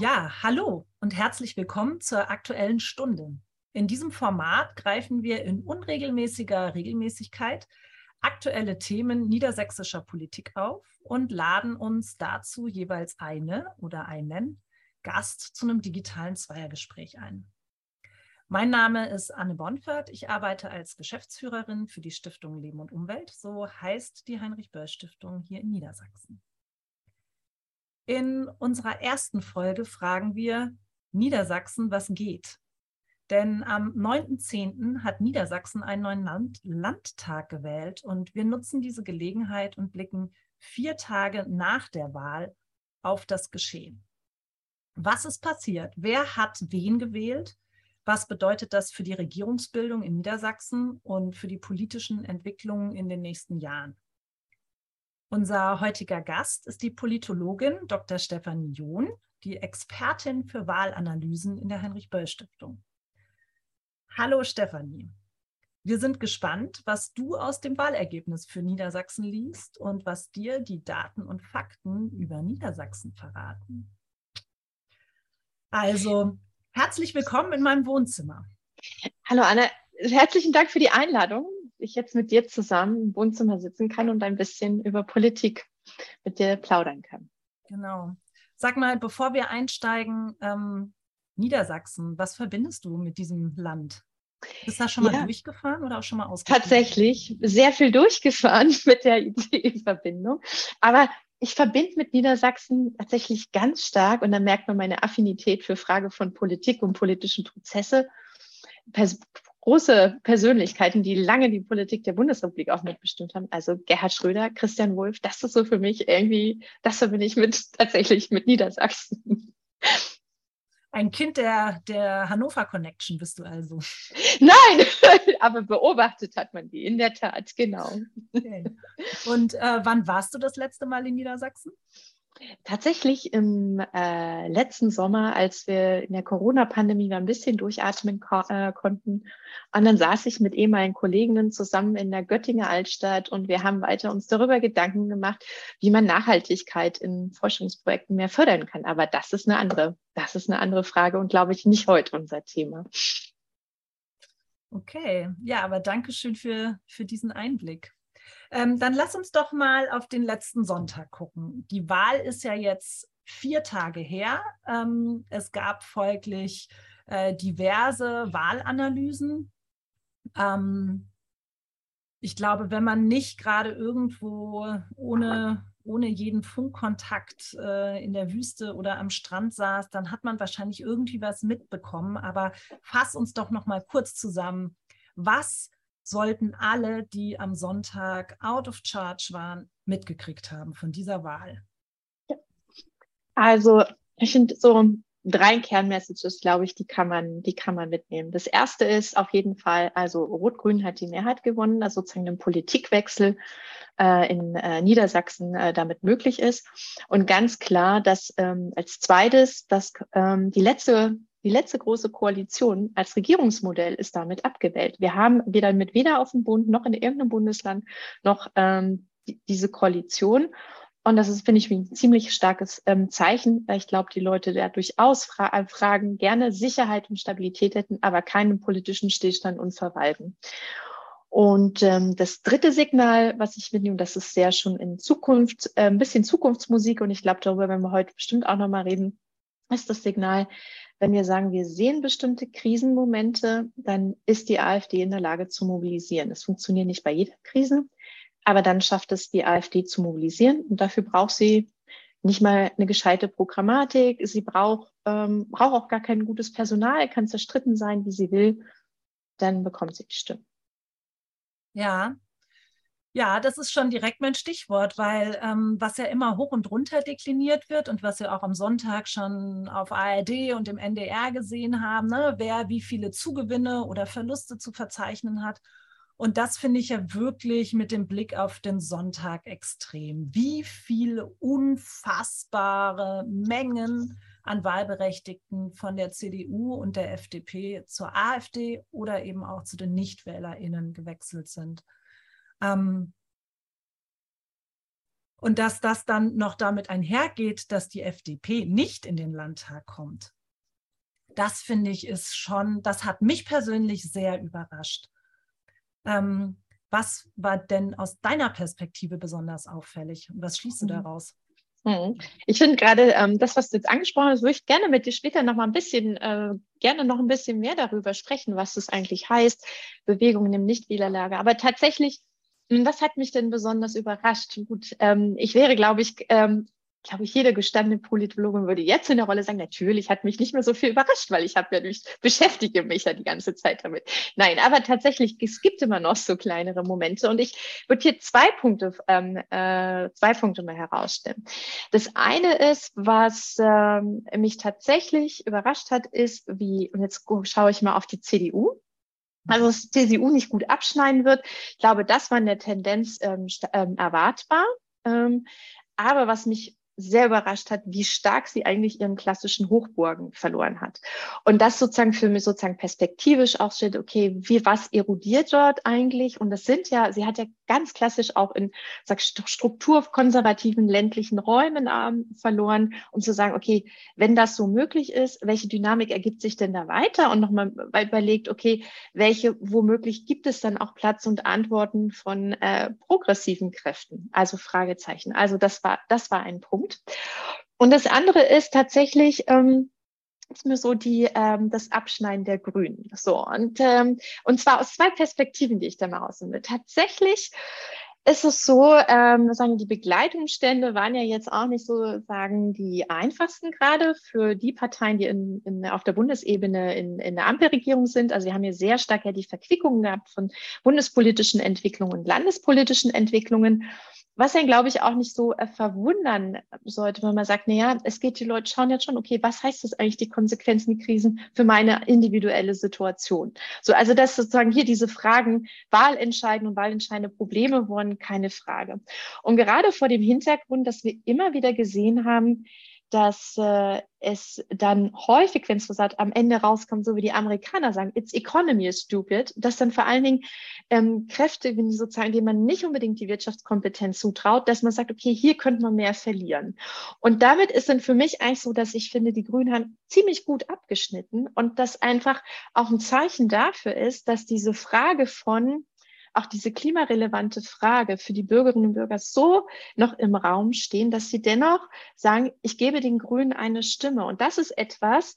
Ja, hallo und herzlich willkommen zur aktuellen Stunde. In diesem Format greifen wir in unregelmäßiger Regelmäßigkeit aktuelle Themen niedersächsischer Politik auf und laden uns dazu jeweils eine oder einen Gast zu einem digitalen Zweiergespräch ein. Mein Name ist Anne Bonfert. Ich arbeite als Geschäftsführerin für die Stiftung Leben und Umwelt. So heißt die Heinrich-Böll-Stiftung hier in Niedersachsen. In unserer ersten Folge fragen wir Niedersachsen, was geht? Denn am 9.10. hat Niedersachsen einen neuen Land Landtag gewählt und wir nutzen diese Gelegenheit und blicken vier Tage nach der Wahl auf das Geschehen. Was ist passiert? Wer hat wen gewählt? Was bedeutet das für die Regierungsbildung in Niedersachsen und für die politischen Entwicklungen in den nächsten Jahren? Unser heutiger Gast ist die Politologin Dr. Stefanie John, die Expertin für Wahlanalysen in der Heinrich-Böll-Stiftung. Hallo Stefanie. Wir sind gespannt, was du aus dem Wahlergebnis für Niedersachsen liest und was dir die Daten und Fakten über Niedersachsen verraten. Also, herzlich willkommen in meinem Wohnzimmer. Hallo Anne, herzlichen Dank für die Einladung ich jetzt mit dir zusammen im Wohnzimmer sitzen kann und ein bisschen über Politik mit dir plaudern kann. Genau. Sag mal, bevor wir einsteigen, ähm, Niedersachsen, was verbindest du mit diesem Land? Bist du da schon mal ja. durchgefahren oder auch schon mal ausgefahren? Tatsächlich sehr viel durchgefahren mit der Idee-Verbindung. Aber ich verbinde mit Niedersachsen tatsächlich ganz stark und da merkt man meine Affinität für Frage von Politik und politischen Prozesse große Persönlichkeiten, die lange die Politik der Bundesrepublik auch mitbestimmt haben. Also Gerhard Schröder, Christian Wulff, das ist so für mich irgendwie, das verbinde ich mit tatsächlich mit Niedersachsen. Ein Kind der, der Hannover Connection bist du also. Nein, aber beobachtet hat man die, in der Tat, genau. Okay. Und äh, wann warst du das letzte Mal in Niedersachsen? Tatsächlich im äh, letzten Sommer, als wir in der Corona-Pandemie ein bisschen durchatmen ko äh, konnten, und dann saß ich mit ehemaligen Kolleginnen zusammen in der Göttinger Altstadt und wir haben weiter uns darüber Gedanken gemacht, wie man Nachhaltigkeit in Forschungsprojekten mehr fördern kann. Aber das ist eine andere, das ist eine andere Frage und glaube ich nicht heute unser Thema. Okay, ja, aber danke schön für, für diesen Einblick. Ähm, dann lass uns doch mal auf den letzten Sonntag gucken. Die Wahl ist ja jetzt vier Tage her. Ähm, es gab folglich äh, diverse Wahlanalysen. Ähm, ich glaube, wenn man nicht gerade irgendwo ohne, ohne jeden Funkkontakt äh, in der Wüste oder am Strand saß, dann hat man wahrscheinlich irgendwie was mitbekommen. Aber fass uns doch noch mal kurz zusammen. Was sollten alle, die am Sonntag out of charge waren, mitgekriegt haben von dieser Wahl? Also, ich finde so drei Kernmessages, glaube ich, die kann man, die kann man mitnehmen. Das erste ist auf jeden Fall, also Rot-Grün hat die Mehrheit gewonnen, also sozusagen ein Politikwechsel äh, in äh, Niedersachsen äh, damit möglich ist. Und ganz klar, dass ähm, als zweites, dass ähm, die letzte die letzte große Koalition als Regierungsmodell ist damit abgewählt. Wir haben weder mit weder auf dem Bund noch in irgendeinem Bundesland noch ähm, die, diese Koalition. Und das ist, finde ich, ein ziemlich starkes ähm, Zeichen. Ich glaube, die Leute da durchaus fra äh, fragen, gerne Sicherheit und Stabilität hätten, aber keinen politischen Stillstand und Verwalten. Und ähm, das dritte Signal, was ich mitnehme, das ist sehr schon in Zukunft, äh, ein bisschen Zukunftsmusik und ich glaube, darüber werden wir heute bestimmt auch nochmal reden, ist das Signal, wenn wir sagen, wir sehen bestimmte Krisenmomente, dann ist die AfD in der Lage zu mobilisieren. Es funktioniert nicht bei jeder Krise, aber dann schafft es die AfD zu mobilisieren. Und dafür braucht sie nicht mal eine gescheite Programmatik. Sie braucht, ähm, braucht auch gar kein gutes Personal, kann zerstritten sein, wie sie will. Dann bekommt sie die Stimme. Ja, ja, das ist schon direkt mein Stichwort, weil ähm, was ja immer hoch und runter dekliniert wird und was wir auch am Sonntag schon auf ARD und im NDR gesehen haben, ne, wer wie viele Zugewinne oder Verluste zu verzeichnen hat. Und das finde ich ja wirklich mit dem Blick auf den Sonntag extrem. Wie viele unfassbare Mengen an Wahlberechtigten von der CDU und der FDP zur AfD oder eben auch zu den NichtwählerInnen gewechselt sind. Ähm, Und dass das dann noch damit einhergeht, dass die FDP nicht in den Landtag kommt. Das finde ich ist schon, das hat mich persönlich sehr überrascht. Ähm, was war denn aus deiner Perspektive besonders auffällig? Und was schließt du mhm. daraus? Mhm. Ich finde gerade ähm, das, was du jetzt angesprochen hast, würde ich gerne mit dir später noch mal ein bisschen, äh, gerne noch ein bisschen mehr darüber sprechen, was das eigentlich heißt, Bewegungen im Nichtwählerlager. Aber tatsächlich, was hat mich denn besonders überrascht? Gut, ähm, ich wäre, glaube ich, ähm, glaube ich, jede gestandene Politologin würde jetzt in der Rolle sagen, natürlich hat mich nicht mehr so viel überrascht, weil ich habe ja mich, beschäftige mich ja die ganze Zeit damit. Nein, aber tatsächlich, es gibt immer noch so kleinere Momente und ich würde hier zwei Punkte, ähm, äh, zwei Punkte mal herausstellen. Das eine ist, was ähm, mich tatsächlich überrascht hat, ist, wie, und jetzt schaue ich mal auf die CDU, also dass CDU nicht gut abschneiden wird. Ich glaube, das war in der Tendenz ähm, ähm, erwartbar. Ähm, aber was mich sehr überrascht hat, wie stark sie eigentlich ihren klassischen Hochburgen verloren hat. Und das sozusagen für mich sozusagen perspektivisch auch steht, okay, wie, was erodiert dort eigentlich? Und das sind ja, sie hat ja ganz klassisch auch in sag, strukturkonservativen ländlichen Räumen ähm, verloren, um zu sagen, okay, wenn das so möglich ist, welche Dynamik ergibt sich denn da weiter? Und nochmal überlegt, okay, welche, womöglich gibt es dann auch Platz und Antworten von äh, progressiven Kräften? Also Fragezeichen. Also das war, das war ein Punkt. Und das andere ist tatsächlich, ähm, ist mir so die, ähm, das Abschneiden der Grünen. So, und, ähm, und zwar aus zwei Perspektiven, die ich da mal rausnehme. Tatsächlich ist es so, ähm, sagen die Begleitumstände waren ja jetzt auch nicht so sagen die einfachsten gerade für die Parteien, die in, in, auf der Bundesebene in, in der Ampelregierung sind. Also wir haben hier sehr stark ja die Verquickungen gehabt von bundespolitischen Entwicklungen und landespolitischen Entwicklungen. Was dann, glaube ich, auch nicht so äh, verwundern sollte, wenn man sagt, naja, es geht, die Leute schauen jetzt schon, okay, was heißt das eigentlich, die Konsequenzen, die Krisen für meine individuelle Situation? So, also dass sozusagen hier diese Fragen Wahlentscheiden und wahlentscheidende Probleme wurden keine Frage. Und gerade vor dem Hintergrund, dass wir immer wieder gesehen haben, dass äh, es dann häufig, wenn es so sagt, am Ende rauskommt, so wie die Amerikaner sagen, it's economy is stupid, dass dann vor allen Dingen ähm, Kräfte, wenn die sozusagen, denen man nicht unbedingt die Wirtschaftskompetenz zutraut, dass man sagt, okay, hier könnte man mehr verlieren. Und damit ist dann für mich eigentlich so, dass ich finde, die Grünen haben ziemlich gut abgeschnitten und das einfach auch ein Zeichen dafür ist, dass diese Frage von auch diese klimarelevante Frage für die Bürgerinnen und Bürger so noch im Raum stehen, dass sie dennoch sagen, ich gebe den Grünen eine Stimme. Und das ist etwas,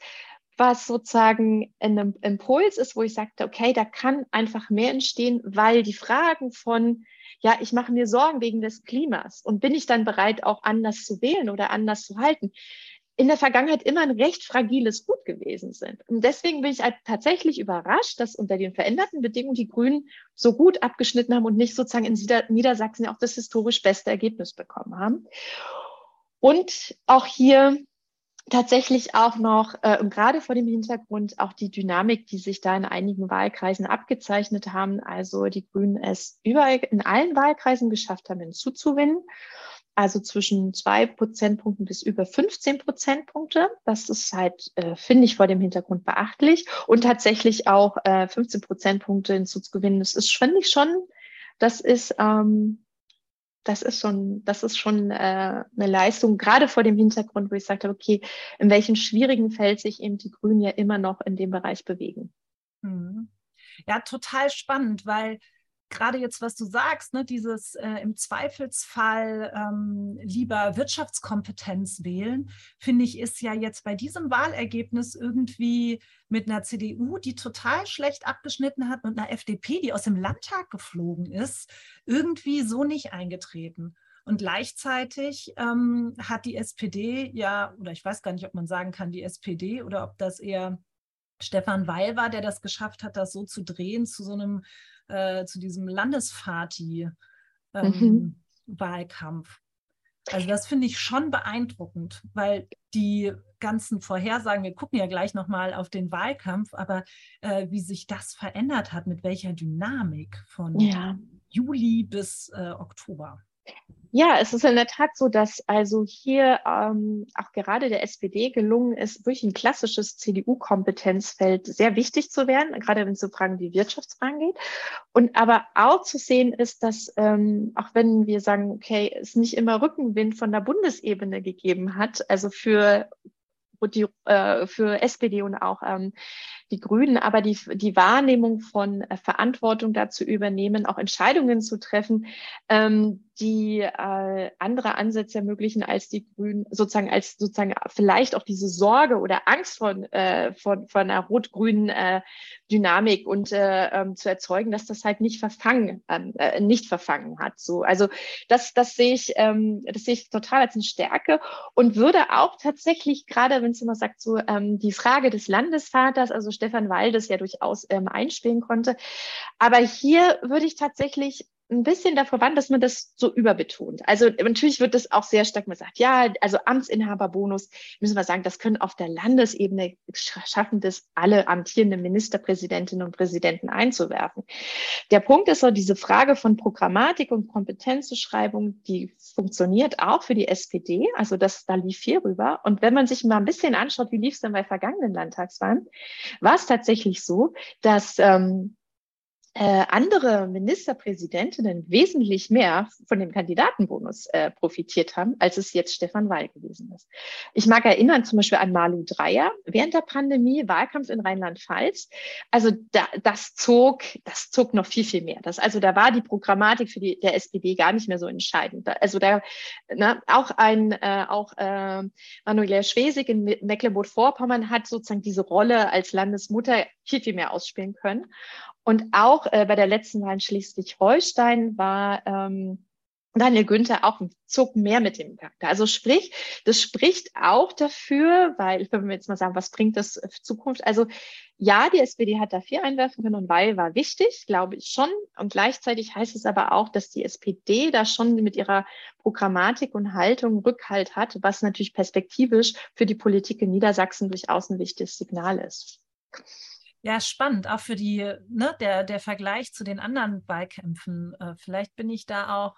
was sozusagen ein Impuls ist, wo ich sagte, okay, da kann einfach mehr entstehen, weil die Fragen von, ja, ich mache mir Sorgen wegen des Klimas und bin ich dann bereit, auch anders zu wählen oder anders zu halten, in der Vergangenheit immer ein recht fragiles Gut gewesen sind. Und deswegen bin ich halt tatsächlich überrascht, dass unter den veränderten Bedingungen die Grünen so gut abgeschnitten haben und nicht sozusagen in Niedersachsen auch das historisch beste Ergebnis bekommen haben. Und auch hier tatsächlich auch noch, äh, gerade vor dem Hintergrund, auch die Dynamik, die sich da in einigen Wahlkreisen abgezeichnet haben. Also die Grünen es überall in allen Wahlkreisen geschafft haben, hinzuzuwinnen also zwischen zwei Prozentpunkten bis über 15 Prozentpunkte. Das ist halt, äh, finde ich, vor dem Hintergrund beachtlich. Und tatsächlich auch äh, 15 Prozentpunkte hinzuzugewinnen, das ist, finde ich schon, das ist, ähm, das ist schon, das ist schon äh, eine Leistung, gerade vor dem Hintergrund, wo ich sagte, okay, in welchem schwierigen Feld sich eben die Grünen ja immer noch in dem Bereich bewegen. Mhm. Ja, total spannend, weil gerade jetzt, was du sagst, ne, dieses äh, im Zweifelsfall ähm, lieber Wirtschaftskompetenz wählen, finde ich, ist ja jetzt bei diesem Wahlergebnis irgendwie mit einer CDU, die total schlecht abgeschnitten hat, und einer FDP, die aus dem Landtag geflogen ist, irgendwie so nicht eingetreten. Und gleichzeitig ähm, hat die SPD ja, oder ich weiß gar nicht, ob man sagen kann, die SPD oder ob das eher Stefan Weil war, der das geschafft hat, das so zu drehen zu so einem äh, zu diesem Landesfati-Wahlkampf. Ähm, mhm. Also das finde ich schon beeindruckend, weil die ganzen Vorhersagen, wir gucken ja gleich nochmal auf den Wahlkampf, aber äh, wie sich das verändert hat, mit welcher Dynamik von ja. Juli bis äh, Oktober. Ja, es ist in der Tat so, dass also hier ähm, auch gerade der SPD gelungen ist, durch ein klassisches CDU-Kompetenzfeld sehr wichtig zu werden, gerade wenn es so Fragen wie Wirtschaftsfragen geht. Und aber auch zu sehen ist, dass ähm, auch wenn wir sagen, okay, es nicht immer Rückenwind von der Bundesebene gegeben hat, also für die, äh, für SPD und auch ähm, die Grünen, aber die, die Wahrnehmung von äh, Verantwortung dazu übernehmen, auch Entscheidungen zu treffen, ähm, die äh, andere Ansätze ermöglichen als die Grünen, sozusagen als sozusagen vielleicht auch diese Sorge oder Angst von, äh, von, von einer rot-grünen äh, Dynamik und äh, ähm, zu erzeugen, dass das halt nicht verfangen, ähm, äh, nicht verfangen hat. So, also das, das sehe ich, ähm, das sehe ich total als eine Stärke und würde auch tatsächlich gerade, wenn es immer sagt, so ähm, die Frage des Landesvaters, also Stefan Waldes ja durchaus ähm, einspielen konnte. Aber hier würde ich tatsächlich ein bisschen davor warnen, dass man das so überbetont. Also natürlich wird das auch sehr stark gesagt, ja, also Amtsinhaberbonus, müssen wir sagen, das können auf der Landesebene schaffen, das alle amtierenden Ministerpräsidentinnen und Präsidenten einzuwerfen. Der Punkt ist so, diese Frage von Programmatik und Kompetenzzuschreibung, die funktioniert auch für die SPD. Also das, da lief viel rüber. Und wenn man sich mal ein bisschen anschaut, wie lief es denn bei vergangenen Landtagswahlen, war es tatsächlich so, dass ähm, äh, andere Ministerpräsidentinnen wesentlich mehr von dem Kandidatenbonus äh, profitiert haben, als es jetzt Stefan Weil gewesen ist. Ich mag erinnern zum Beispiel an Malu Dreyer während der Pandemie, Wahlkampf in Rheinland-Pfalz. Also da, das zog, das zog noch viel, viel mehr. Das, also da war die Programmatik für die der SPD gar nicht mehr so entscheidend. Also da ne, auch ein äh, auch äh, Manuela Schwesig in Mecklenburg-Vorpommern hat sozusagen diese Rolle als Landesmutter viel, viel mehr ausspielen können. Und auch äh, bei der letzten Wahl in Schleswig-Holstein war ähm, Daniel Günther auch ein Zug mehr mit dem Charakter. Also sprich, das spricht auch dafür, weil, wenn wir jetzt mal sagen, was bringt das für Zukunft? Also ja, die SPD hat da viel einwerfen können und weil war wichtig, glaube ich schon. Und gleichzeitig heißt es aber auch, dass die SPD da schon mit ihrer Programmatik und Haltung Rückhalt hat, was natürlich perspektivisch für die Politik in Niedersachsen durchaus ein wichtiges Signal ist. Ja, spannend, auch für die, ne, der, der Vergleich zu den anderen Wahlkämpfen. Äh, vielleicht bin ich da auch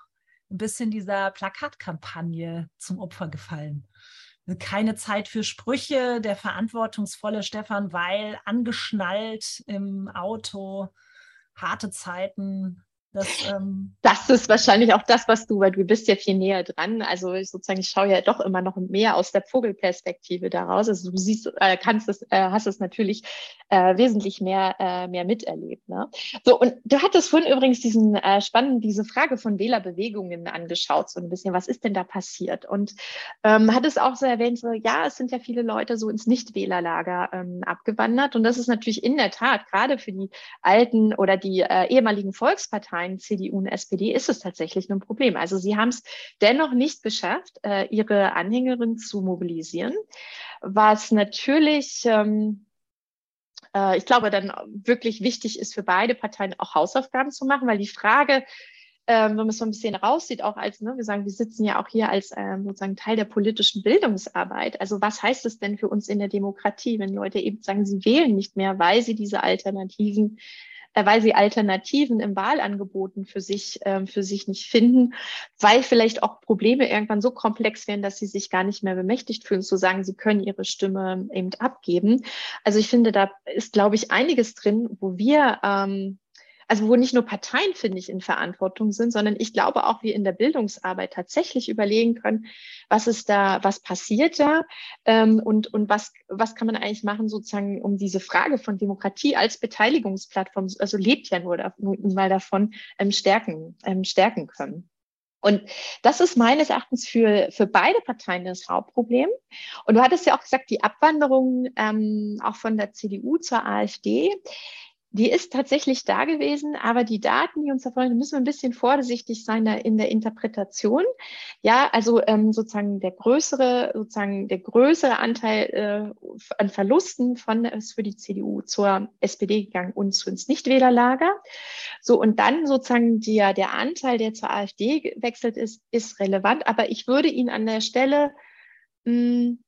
ein bisschen dieser Plakatkampagne zum Opfer gefallen. Keine Zeit für Sprüche, der verantwortungsvolle Stefan Weil angeschnallt im Auto, harte Zeiten, das, ähm das, ist wahrscheinlich auch das, was du, weil du bist ja viel näher dran. Also ich sozusagen, ich schaue ja doch immer noch mehr aus der Vogelperspektive daraus. Also du siehst, äh, kannst es, äh, hast es natürlich äh, wesentlich mehr, äh, mehr miterlebt. Ne? So, und du hattest vorhin übrigens diesen äh, spannenden, diese Frage von Wählerbewegungen angeschaut, so ein bisschen, was ist denn da passiert? Und ähm, hat es auch so erwähnt, so, ja, es sind ja viele Leute so ins Nichtwählerlager ähm, abgewandert. Und das ist natürlich in der Tat, gerade für die alten oder die äh, ehemaligen Volksparteien, Parteien CDU und SPD ist es tatsächlich ein Problem. Also sie haben es dennoch nicht geschafft, äh, ihre Anhängerin zu mobilisieren, was natürlich ähm, äh, ich glaube, dann wirklich wichtig ist für beide Parteien auch Hausaufgaben zu machen, weil die Frage, ähm, wenn man es so ein bisschen raussieht, auch als, ne, wir sagen, wir sitzen ja auch hier als ähm, sozusagen Teil der politischen Bildungsarbeit. Also was heißt es denn für uns in der Demokratie, wenn Leute eben sagen, sie wählen nicht mehr, weil sie diese Alternativen weil sie Alternativen im Wahlangeboten für sich, ähm, für sich nicht finden, weil vielleicht auch Probleme irgendwann so komplex werden, dass sie sich gar nicht mehr bemächtigt fühlen, zu sagen, sie können ihre Stimme eben abgeben. Also ich finde, da ist, glaube ich, einiges drin, wo wir ähm, also wo nicht nur Parteien, finde ich, in Verantwortung sind, sondern ich glaube auch, wir in der Bildungsarbeit tatsächlich überlegen können, was ist da, was passiert da ähm, und, und was, was kann man eigentlich machen, sozusagen, um diese Frage von Demokratie als Beteiligungsplattform, also lebt ja nur, nur mal davon, ähm, stärken, ähm, stärken können. Und das ist meines Erachtens für, für beide Parteien das Hauptproblem. Und du hattest ja auch gesagt, die Abwanderung ähm, auch von der CDU zur AfD die ist tatsächlich da gewesen, aber die Daten, die uns da müssen wir ein bisschen vorsichtig sein in der Interpretation. Ja, also ähm, sozusagen der größere, sozusagen der größere Anteil äh, an Verlusten von ist für die CDU zur SPD gegangen und zu ins Nichtwählerlager. So und dann sozusagen der der Anteil, der zur AfD gewechselt ist, ist relevant, aber ich würde ihn an der Stelle mh, hm,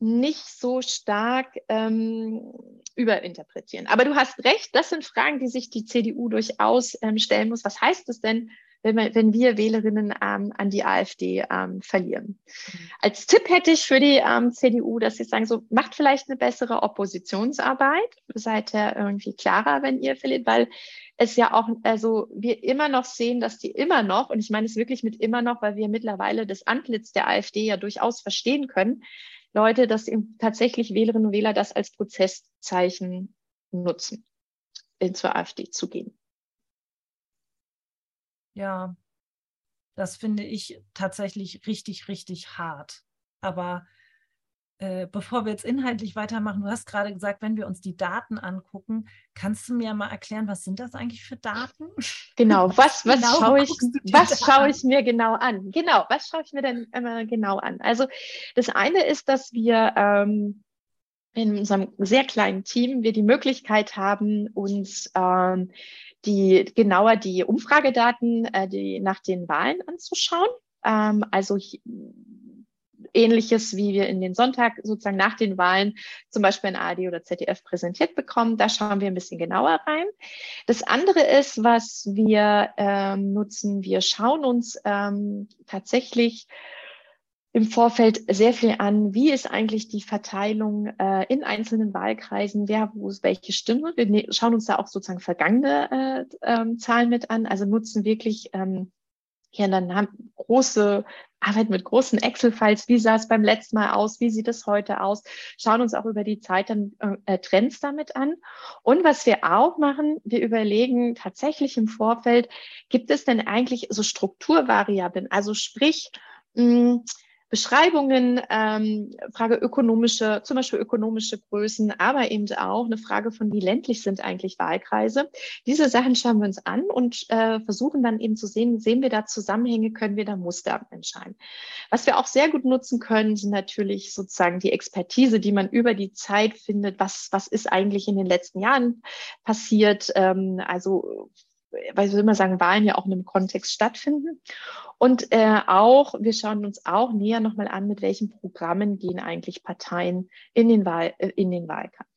nicht so stark ähm, überinterpretieren. Aber du hast recht, das sind Fragen, die sich die CDU durchaus ähm, stellen muss. Was heißt es denn wenn, wir, wenn wir Wählerinnen ähm, an die AfD ähm, verlieren. Mhm. Als Tipp hätte ich für die ähm, CDU, dass sie sagen, so macht vielleicht eine bessere Oppositionsarbeit, seid ihr irgendwie klarer, wenn ihr verliert, weil es ja auch, also wir immer noch sehen, dass die immer noch, und ich meine es wirklich mit immer noch, weil wir mittlerweile das Antlitz der AfD ja durchaus verstehen können, Leute, dass eben tatsächlich Wählerinnen und Wähler das als Prozesszeichen nutzen, in zur AfD zu gehen. Ja, das finde ich tatsächlich richtig, richtig hart. Aber äh, bevor wir jetzt inhaltlich weitermachen, du hast gerade gesagt, wenn wir uns die Daten angucken, kannst du mir mal erklären, was sind das eigentlich für Daten? Genau, was, was, genau schaue, ich, was schaue ich mir genau an? Genau, was schaue ich mir denn immer genau an? Also das eine ist, dass wir ähm, in unserem sehr kleinen Team wir die Möglichkeit haben, uns ähm, die genauer die Umfragedaten äh, die nach den Wahlen anzuschauen. Ähm, also ähnliches, wie wir in den Sonntag sozusagen nach den Wahlen zum Beispiel in ARD oder ZDF präsentiert bekommen. Da schauen wir ein bisschen genauer rein. Das andere ist, was wir ähm, nutzen, wir schauen uns ähm, tatsächlich im Vorfeld sehr viel an, wie ist eigentlich die Verteilung äh, in einzelnen Wahlkreisen, wer wo ist welche Stimme. Wir ne schauen uns da auch sozusagen vergangene äh, äh, Zahlen mit an, also nutzen wirklich ähm, hier dann haben große Arbeit mit großen Excel-Files, wie sah es beim letzten Mal aus, wie sieht es heute aus, schauen uns auch über die Zeit dann äh, Trends damit an. Und was wir auch machen, wir überlegen tatsächlich im Vorfeld, gibt es denn eigentlich so Strukturvariablen, also sprich, mh, hm, Beschreibungen, ähm, Frage ökonomische, zum Beispiel ökonomische Größen, aber eben auch eine Frage von, wie ländlich sind eigentlich Wahlkreise. Diese Sachen schauen wir uns an und äh, versuchen dann eben zu sehen, sehen wir da Zusammenhänge, können wir da Muster entscheiden. Was wir auch sehr gut nutzen können, sind natürlich sozusagen die Expertise, die man über die Zeit findet. Was, was ist eigentlich in den letzten Jahren passiert? Ähm, also weil wir immer sagen, Wahlen ja auch in einem Kontext stattfinden. Und äh, auch, wir schauen uns auch näher nochmal an, mit welchen Programmen gehen eigentlich Parteien in den, Wahl, äh, in den Wahlkampf.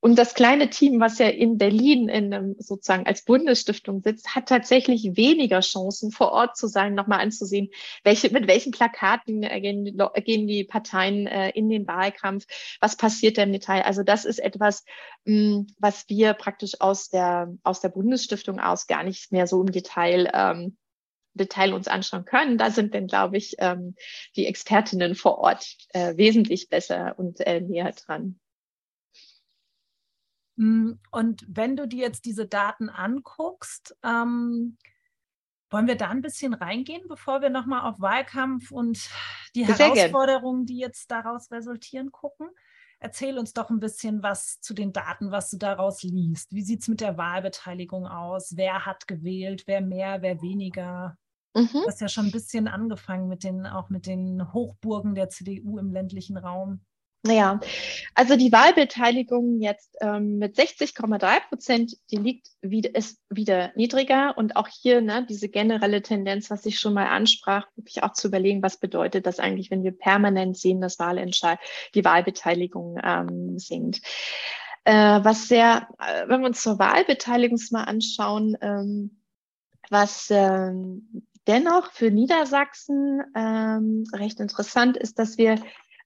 Und das kleine Team, was ja in Berlin in, sozusagen als Bundesstiftung sitzt, hat tatsächlich weniger Chancen, vor Ort zu sein, nochmal anzusehen, welche, mit welchen Plakaten äh, gehen, gehen die Parteien äh, in den Wahlkampf, was passiert da im Detail. Also das ist etwas, mh, was wir praktisch aus der, aus der Bundesstiftung aus gar nicht mehr so im Detail ähm, Detail uns anschauen können. Da sind dann, glaube ich, ähm, die Expertinnen vor Ort äh, wesentlich besser und äh, näher dran. Mm, und wenn du dir jetzt diese Daten anguckst, ähm, wollen wir da ein bisschen reingehen, bevor wir nochmal auf Wahlkampf und die Sehr Herausforderungen, gern. die jetzt daraus resultieren, gucken? Erzähl uns doch ein bisschen was zu den Daten, was du daraus liest. Wie sieht es mit der Wahlbeteiligung aus? Wer hat gewählt? Wer mehr? Wer weniger? Mhm. Du hast ja schon ein bisschen angefangen mit den, auch mit den Hochburgen der CDU im ländlichen Raum. Naja, also die Wahlbeteiligung jetzt ähm, mit 60,3 Prozent, die liegt wieder, ist wieder niedriger. Und auch hier ne, diese generelle Tendenz, was ich schon mal ansprach, wirklich auch zu überlegen, was bedeutet das eigentlich, wenn wir permanent sehen, dass Wahlentscheid, die Wahlbeteiligung ähm, sinkt. Äh, was sehr, äh, wenn wir uns zur Wahlbeteiligung mal anschauen, ähm, was ähm, dennoch für Niedersachsen ähm, recht interessant ist, dass wir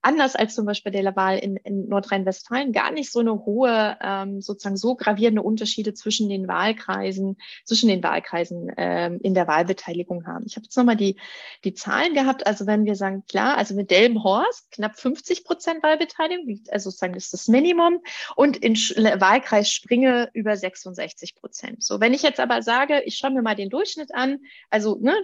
anders als zum Beispiel der Wahl in, in Nordrhein-Westfalen gar nicht so eine hohe, ähm, sozusagen so gravierende Unterschiede zwischen den Wahlkreisen, zwischen den Wahlkreisen ähm, in der Wahlbeteiligung haben. Ich habe jetzt nochmal die, die Zahlen gehabt. Also wenn wir sagen, klar, also mit Delmenhorst knapp 50 Prozent Wahlbeteiligung, also sozusagen ist das Minimum und in Sch Wahlkreis Springe über 66 Prozent. So, wenn ich jetzt aber sage, ich schaue mir mal den Durchschnitt an, also ne,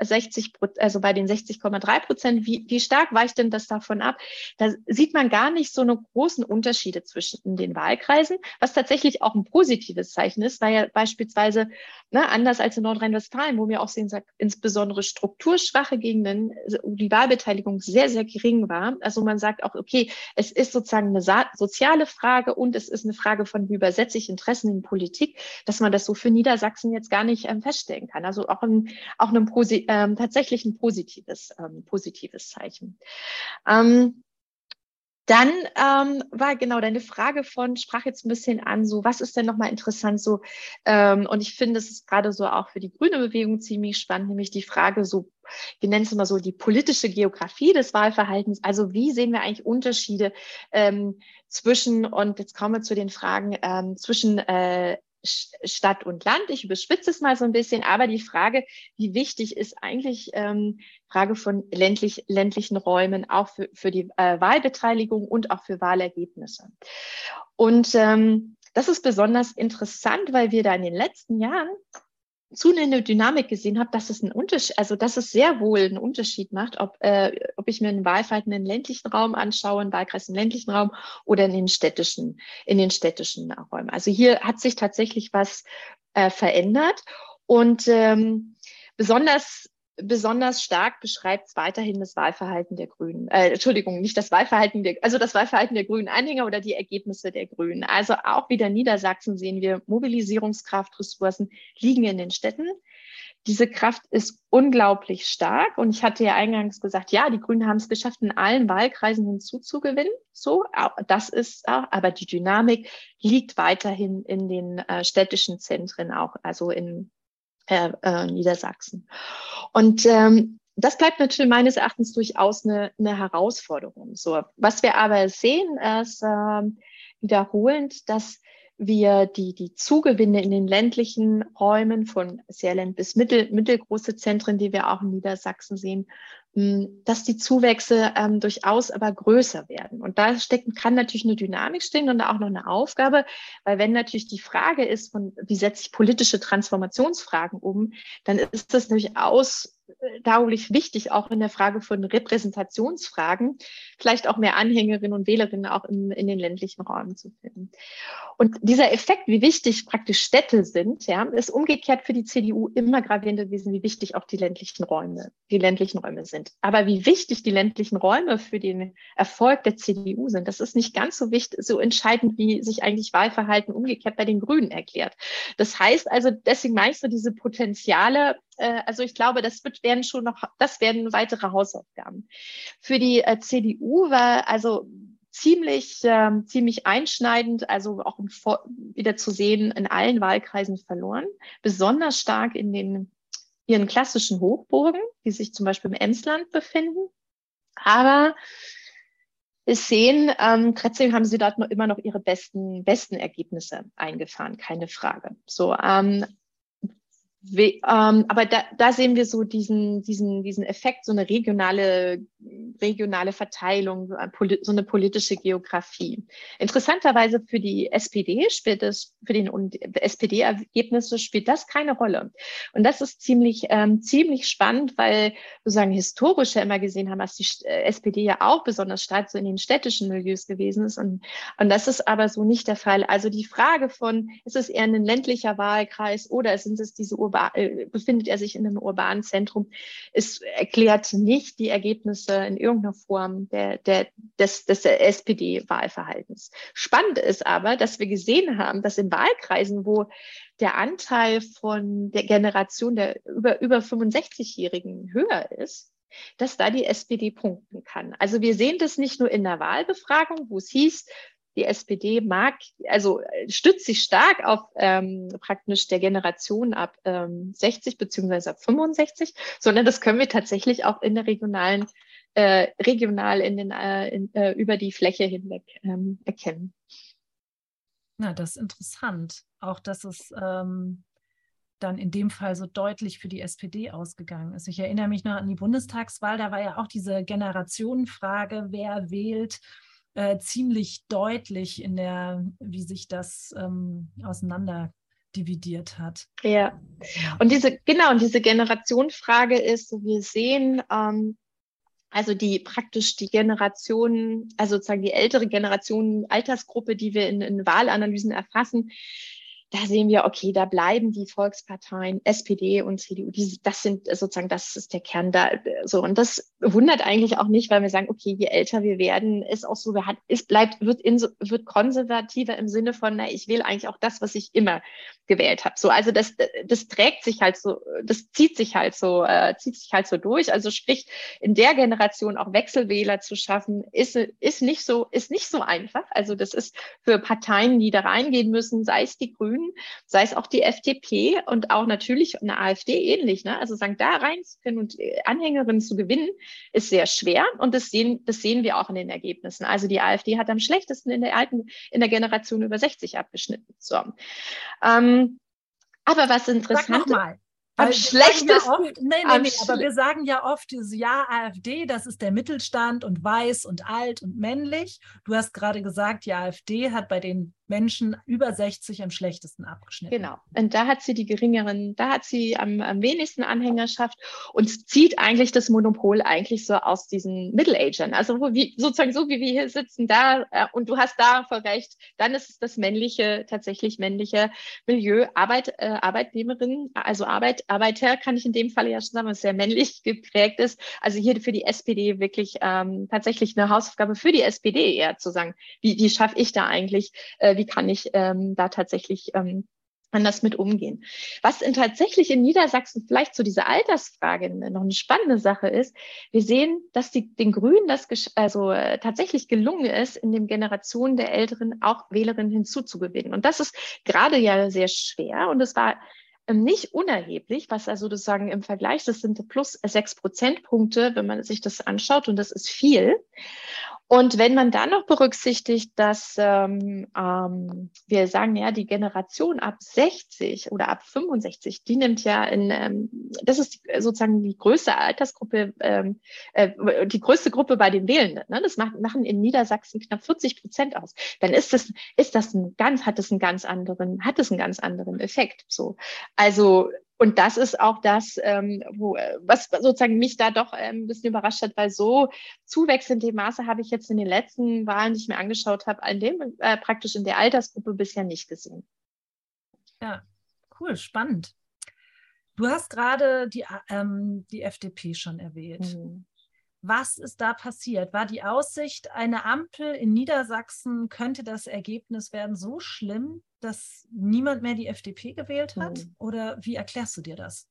60, also bei den 60,3 Prozent, wie, wie stark weicht denn das davon ab? Da sieht man gar nicht so eine großen Unterschiede zwischen den Wahlkreisen, was tatsächlich auch ein positives Zeichen ist, weil ja beispielsweise, ne, anders als in Nordrhein-Westfalen, wo wir auch sehen, insbesondere strukturschwache Gegenden, die Wahlbeteiligung sehr, sehr gering war. Also man sagt auch, okay, es ist sozusagen eine soziale Frage und es ist eine Frage von, wie übersetze ich Interessen in Politik, dass man das so für Niedersachsen jetzt gar nicht ähm, feststellen kann. Also auch ein, auch ein ähm, tatsächlich ein positives, ähm, positives Zeichen. Ähm, Dann ähm, war genau deine Frage von, sprach jetzt ein bisschen an, so was ist denn nochmal interessant so, ähm, und ich finde, es ist gerade so auch für die grüne Bewegung ziemlich spannend, nämlich die Frage so, wir nennen es immer so die politische Geografie des Wahlverhaltens. Also wie sehen wir eigentlich Unterschiede ähm, zwischen, und jetzt kommen wir zu den Fragen, ähm, zwischen äh, Stadt und Land. Ich überspitze es mal so ein bisschen, aber die Frage, wie wichtig ist eigentlich ähm, Frage von ländlich, ländlichen Räumen auch für, für die äh, Wahlbeteiligung und auch für Wahlergebnisse. Und ähm, das ist besonders interessant, weil wir da in den letzten Jahren zunehmende Dynamik gesehen habe, dass es einen Unterschied, also dass es sehr wohl einen Unterschied macht, ob, äh, ob ich mir einen Wahlverhalten im ländlichen Raum anschaue, einen Wahlkreis im ländlichen Raum oder in den städtischen, in den städtischen Räumen. Also hier hat sich tatsächlich was äh, verändert und ähm, besonders besonders stark beschreibt es weiterhin das Wahlverhalten der Grünen. Äh, Entschuldigung, nicht das Wahlverhalten der, also das Wahlverhalten der Grünen Anhänger oder die Ergebnisse der Grünen. Also auch wieder Niedersachsen sehen wir Mobilisierungskraft, Ressourcen liegen in den Städten. Diese Kraft ist unglaublich stark. Und ich hatte ja eingangs gesagt, ja, die Grünen haben es geschafft, in allen Wahlkreisen hinzuzugewinnen. So, das ist auch, aber die Dynamik liegt weiterhin in den äh, städtischen Zentren auch, also in äh, äh, Niedersachsen. Und ähm, das bleibt natürlich meines Erachtens durchaus eine, eine Herausforderung. So, was wir aber sehen, ist äh, wiederholend, dass wir die, die Zugewinne in den ländlichen Räumen von sehr bis mittel, mittelgroße Zentren, die wir auch in Niedersachsen sehen, dass die Zuwächse ähm, durchaus aber größer werden. Und da steckt, kann natürlich eine Dynamik stehen und auch noch eine Aufgabe, weil wenn natürlich die Frage ist, von, wie setze ich politische Transformationsfragen um, dann ist das durchaus dauerlich wichtig, auch in der Frage von Repräsentationsfragen, vielleicht auch mehr Anhängerinnen und Wählerinnen auch in, in den ländlichen Räumen zu finden. Und dieser Effekt, wie wichtig praktisch Städte sind, ja, ist umgekehrt für die CDU immer gravierend gewesen, wie wichtig auch die ländlichen Räume, die ländlichen Räume sind. Aber wie wichtig die ländlichen Räume für den Erfolg der CDU sind, das ist nicht ganz so wichtig, so entscheidend, wie sich eigentlich Wahlverhalten umgekehrt bei den Grünen erklärt. Das heißt also, deswegen meinst du diese Potenziale, äh, also ich glaube, das wird, werden schon noch, das werden weitere Hausaufgaben. Für die äh, CDU war also ziemlich, äh, ziemlich einschneidend, also auch im, wieder zu sehen, in allen Wahlkreisen verloren, besonders stark in den ihren klassischen Hochburgen, die sich zum Beispiel im Emsland befinden. Aber wir sehen, ähm, trotzdem haben sie dort noch immer noch ihre besten, besten Ergebnisse eingefahren, keine Frage. So, ähm, We, ähm, aber da, da sehen wir so diesen, diesen, diesen Effekt, so eine regionale, regionale Verteilung, äh, so eine politische Geografie. Interessanterweise für die SPD spielt es, für den SPD-Ergebnisse spielt das keine Rolle. Und das ist ziemlich, ähm, ziemlich spannend, weil sozusagen historisch ja immer gesehen haben, dass die äh, SPD ja auch besonders stark so in den städtischen Milieus gewesen ist. Und, und das ist aber so nicht der Fall. Also die Frage von, ist es eher ein ländlicher Wahlkreis oder sind es diese äh, befindet er sich in einem urbanen Zentrum. Es erklärt nicht die Ergebnisse in irgendeiner Form der, der, des, des SPD-Wahlverhaltens. Spannend ist aber, dass wir gesehen haben, dass in Wahlkreisen, wo der Anteil von der Generation der über, über 65-Jährigen höher ist, dass da die SPD punkten kann. Also wir sehen das nicht nur in der Wahlbefragung, wo es hieß, die SPD mag, also äh, stützt sich stark auf ähm, praktisch der Generation ab ähm, 60 beziehungsweise ab 65, sondern das können wir tatsächlich auch in der regionalen, äh, regional in den, äh, in, äh, über die Fläche hinweg ähm, erkennen. Na, das ist interessant. Auch, dass es ähm, dann in dem Fall so deutlich für die SPD ausgegangen ist. Ich erinnere mich noch an die Bundestagswahl, da war ja auch diese Generationenfrage, wer wählt äh, ziemlich deutlich in der, wie sich das ähm, auseinander dividiert hat. Ja, und diese, genau, und diese Generationenfrage ist, wir sehen, ähm, also die praktisch die Generation, also sozusagen die ältere Generation, Altersgruppe, die wir in, in Wahlanalysen erfassen, da sehen wir, okay, da bleiben die Volksparteien, SPD und CDU, die, das sind sozusagen, das ist der Kern da, so. Und das wundert eigentlich auch nicht, weil wir sagen, okay, je älter wir werden, ist auch so, wir hat, es bleibt, wird, in, wird konservativer im Sinne von, na, ich will eigentlich auch das, was ich immer gewählt habe. So, also das, das trägt sich halt so, das zieht sich halt so, äh, zieht sich halt so durch. Also sprich, in der Generation auch Wechselwähler zu schaffen, ist, ist nicht so, ist nicht so einfach. Also das ist für Parteien, die da reingehen müssen, sei es die Grünen, sei es auch die FDP und auch natürlich eine AfD ähnlich. Ne? Also sagen, da reinzufinden und äh, Anhängerinnen zu gewinnen, ist sehr schwer. Und das sehen, das sehen wir auch in den Ergebnissen. Also die AfD hat am schlechtesten in der alten, in der Generation über 60 abgeschnitten. So. Ähm, aber was interessant ist. Am schlechtesten. Ja oft, nee, nee, nee, aber wir sagen ja oft, ja, AfD, das ist der Mittelstand und weiß und alt und männlich. Du hast gerade gesagt, die AfD hat bei den Menschen über 60 am schlechtesten abgeschnitten. Genau. Und da hat sie die geringeren, da hat sie am, am wenigsten Anhängerschaft und zieht eigentlich das Monopol eigentlich so aus diesen Middle-Agern. Also wie, sozusagen so, wie wir hier sitzen, da, äh, und du hast da voll recht, dann ist es das männliche, tatsächlich männliche Milieu, Arbeit, äh, Arbeitnehmerin, also Arbeit, Arbeiter kann ich in dem Falle ja schon sagen, was sehr männlich geprägt ist. Also hier für die SPD wirklich ähm, tatsächlich eine Hausaufgabe für die SPD eher zu sagen, wie, wie schaffe ich da eigentlich, äh, wie kann ich ähm, da tatsächlich ähm, anders mit umgehen. Was in, tatsächlich in Niedersachsen vielleicht zu dieser Altersfrage noch eine spannende Sache ist, wir sehen, dass die, den Grünen das also äh, tatsächlich gelungen ist, in den Generationen der Älteren auch Wählerinnen hinzuzugewinnen. Und das ist gerade ja sehr schwer und es war ähm, nicht unerheblich, was also sozusagen im Vergleich, das sind plus sechs Prozentpunkte, wenn man sich das anschaut und das ist viel. Und wenn man dann noch berücksichtigt, dass ähm, ähm, wir sagen, ja, die Generation ab 60 oder ab 65, die nimmt ja in, ähm, das ist sozusagen die größte Altersgruppe, ähm, äh, die größte Gruppe bei den Wählenden. Ne? Das macht, machen in Niedersachsen knapp 40 Prozent aus. Dann ist das, ist das ein ganz, hat es einen ganz anderen, hat es einen ganz anderen Effekt. So, also und das ist auch das, ähm, wo, was sozusagen mich da doch ähm, ein bisschen überrascht hat, weil so Zuwächse in dem Maße habe ich jetzt in den letzten Wahlen, die ich mir angeschaut habe, in dem, äh, praktisch in der Altersgruppe bisher nicht gesehen. Ja, cool, spannend. Du hast gerade die, ähm, die FDP schon erwähnt. Mhm. Was ist da passiert? War die Aussicht, eine Ampel in Niedersachsen könnte das Ergebnis werden so schlimm, dass niemand mehr die FDP gewählt hat? Mhm. Oder wie erklärst du dir das?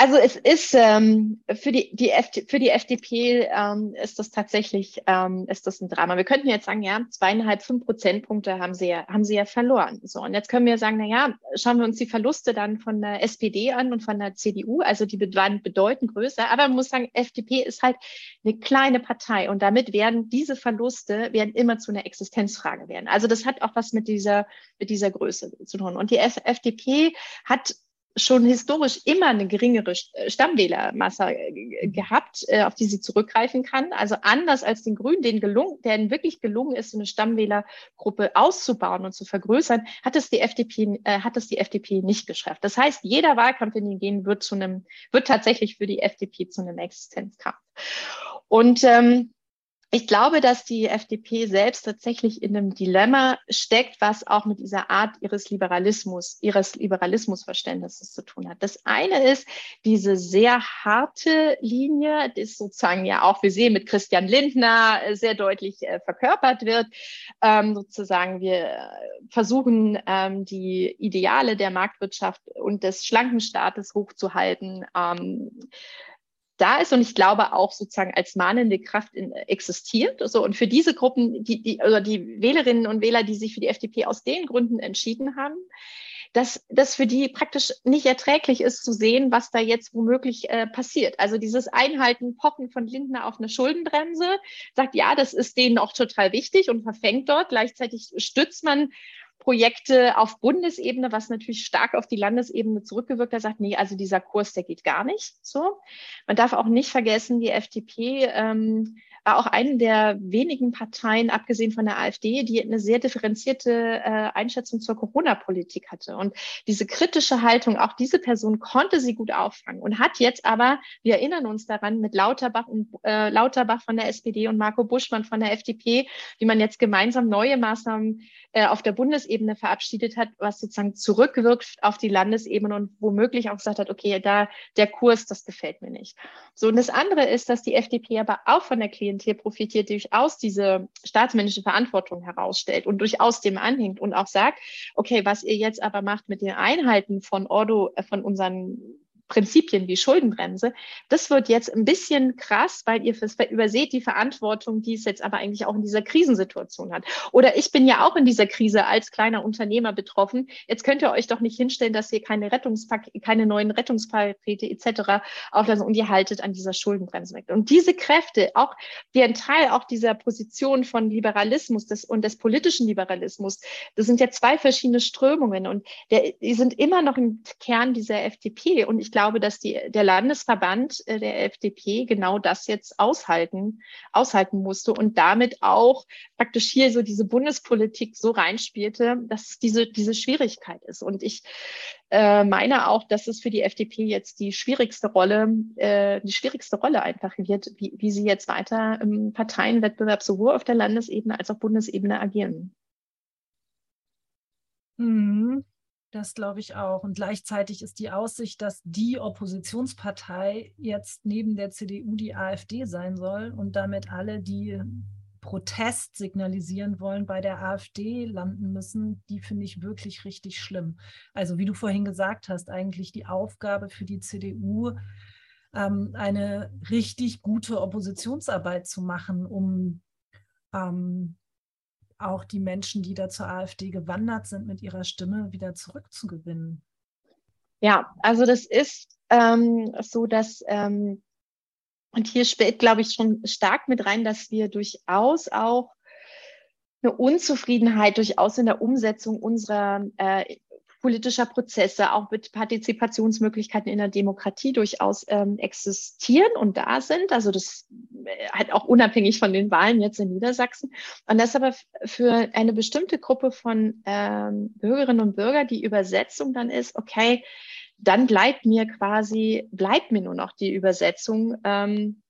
Also es ist ähm, für, die, die für die FDP ähm, ist das tatsächlich ähm, ist das ein Drama. Wir könnten jetzt sagen, ja, zweieinhalb, fünf Prozentpunkte haben sie ja, haben sie ja verloren. So, und jetzt können wir sagen, na ja, schauen wir uns die Verluste dann von der SPD an und von der CDU. Also die waren bedeutend größer. Aber man muss sagen, FDP ist halt eine kleine Partei und damit werden diese Verluste werden immer zu einer Existenzfrage werden. Also das hat auch was mit dieser mit dieser Größe zu tun. Und die FDP hat schon historisch immer eine geringere äh, Stammwählermasse äh, gehabt, äh, auf die sie zurückgreifen kann. Also anders als den Grünen, denen gelungen, denen wirklich gelungen ist, so eine Stammwählergruppe auszubauen und zu vergrößern, hat es die FDP, äh, hat es die FDP nicht geschafft. Das heißt, jeder Wahlkampf, in den gehen, wird zu einem, wird tatsächlich für die FDP zu einem Existenzkampf. Und ähm, ich glaube, dass die FDP selbst tatsächlich in einem Dilemma steckt, was auch mit dieser Art ihres Liberalismus, ihres Liberalismusverständnisses zu tun hat. Das eine ist diese sehr harte Linie, die sozusagen ja auch, wir sehen, mit Christian Lindner sehr deutlich äh, verkörpert wird. Ähm, sozusagen, wir versuchen, ähm, die Ideale der Marktwirtschaft und des schlanken Staates hochzuhalten. Ähm, da ist und ich glaube auch sozusagen als mahnende Kraft in, existiert. So, und für diese Gruppen, die, die, oder die Wählerinnen und Wähler, die sich für die FDP aus den Gründen entschieden haben, dass das für die praktisch nicht erträglich ist zu sehen, was da jetzt womöglich äh, passiert. Also dieses Einhalten, Pochen von Lindner auf eine Schuldenbremse, sagt, ja, das ist denen auch total wichtig und verfängt dort. Gleichzeitig stützt man Projekte auf Bundesebene, was natürlich stark auf die Landesebene zurückgewirkt hat, sagt, nee, also dieser Kurs, der geht gar nicht so. Man darf auch nicht vergessen, die FDP ähm, war auch eine der wenigen Parteien, abgesehen von der AfD, die eine sehr differenzierte äh, Einschätzung zur Corona-Politik hatte. Und diese kritische Haltung, auch diese Person konnte sie gut auffangen und hat jetzt aber, wir erinnern uns daran, mit Lauterbach und äh, Lauterbach von der SPD und Marco Buschmann von der FDP, wie man jetzt gemeinsam neue Maßnahmen äh, auf der Bundesebene verabschiedet hat, was sozusagen zurückwirkt auf die Landesebene und womöglich auch gesagt hat, okay, da der Kurs, das gefällt mir nicht. So, und das andere ist, dass die FDP aber auch von der Klientel profitiert, durchaus diese staatsmännische Verantwortung herausstellt und durchaus dem anhängt und auch sagt, okay, was ihr jetzt aber macht mit den Einhalten von Ordo, äh, von unseren Prinzipien wie Schuldenbremse. Das wird jetzt ein bisschen krass, weil ihr überseht die Verantwortung, die es jetzt aber eigentlich auch in dieser Krisensituation hat. Oder ich bin ja auch in dieser Krise als kleiner Unternehmer betroffen. Jetzt könnt ihr euch doch nicht hinstellen, dass ihr keine Rettungspakete, keine neuen Rettungspakete etc. auflassen und ihr haltet an dieser Schuldenbremse weg. Und diese Kräfte, auch die ein Teil auch dieser Position von Liberalismus des, und des politischen Liberalismus, das sind ja zwei verschiedene Strömungen und der, die sind immer noch im Kern dieser FDP. Und ich glaube, dass die, der Landesverband äh, der FDP genau das jetzt aushalten, aushalten musste und damit auch praktisch hier so diese Bundespolitik so reinspielte, dass es diese, diese Schwierigkeit ist. Und ich äh, meine auch, dass es für die FDP jetzt die schwierigste Rolle, äh, die schwierigste Rolle einfach wird, wie, wie sie jetzt weiter im Parteienwettbewerb sowohl auf der Landesebene als auch Bundesebene agieren. Mhm. Das glaube ich auch. Und gleichzeitig ist die Aussicht, dass die Oppositionspartei jetzt neben der CDU die AfD sein soll und damit alle, die Protest signalisieren wollen, bei der AfD landen müssen, die finde ich wirklich richtig schlimm. Also wie du vorhin gesagt hast, eigentlich die Aufgabe für die CDU, ähm, eine richtig gute Oppositionsarbeit zu machen, um ähm, auch die Menschen, die da zur AfD gewandert sind, mit ihrer Stimme wieder zurückzugewinnen? Ja, also das ist ähm, so, dass, ähm, und hier spielt, glaube ich, schon stark mit rein, dass wir durchaus auch eine Unzufriedenheit durchaus in der Umsetzung unserer äh, politischer Prozesse, auch mit Partizipationsmöglichkeiten in der Demokratie durchaus ähm, existieren und da sind. Also das äh, halt auch unabhängig von den Wahlen jetzt in Niedersachsen. Und das aber für eine bestimmte Gruppe von ähm, Bürgerinnen und Bürgern die Übersetzung dann ist, okay, dann bleibt mir quasi, bleibt mir nur noch die Übersetzung, ähm,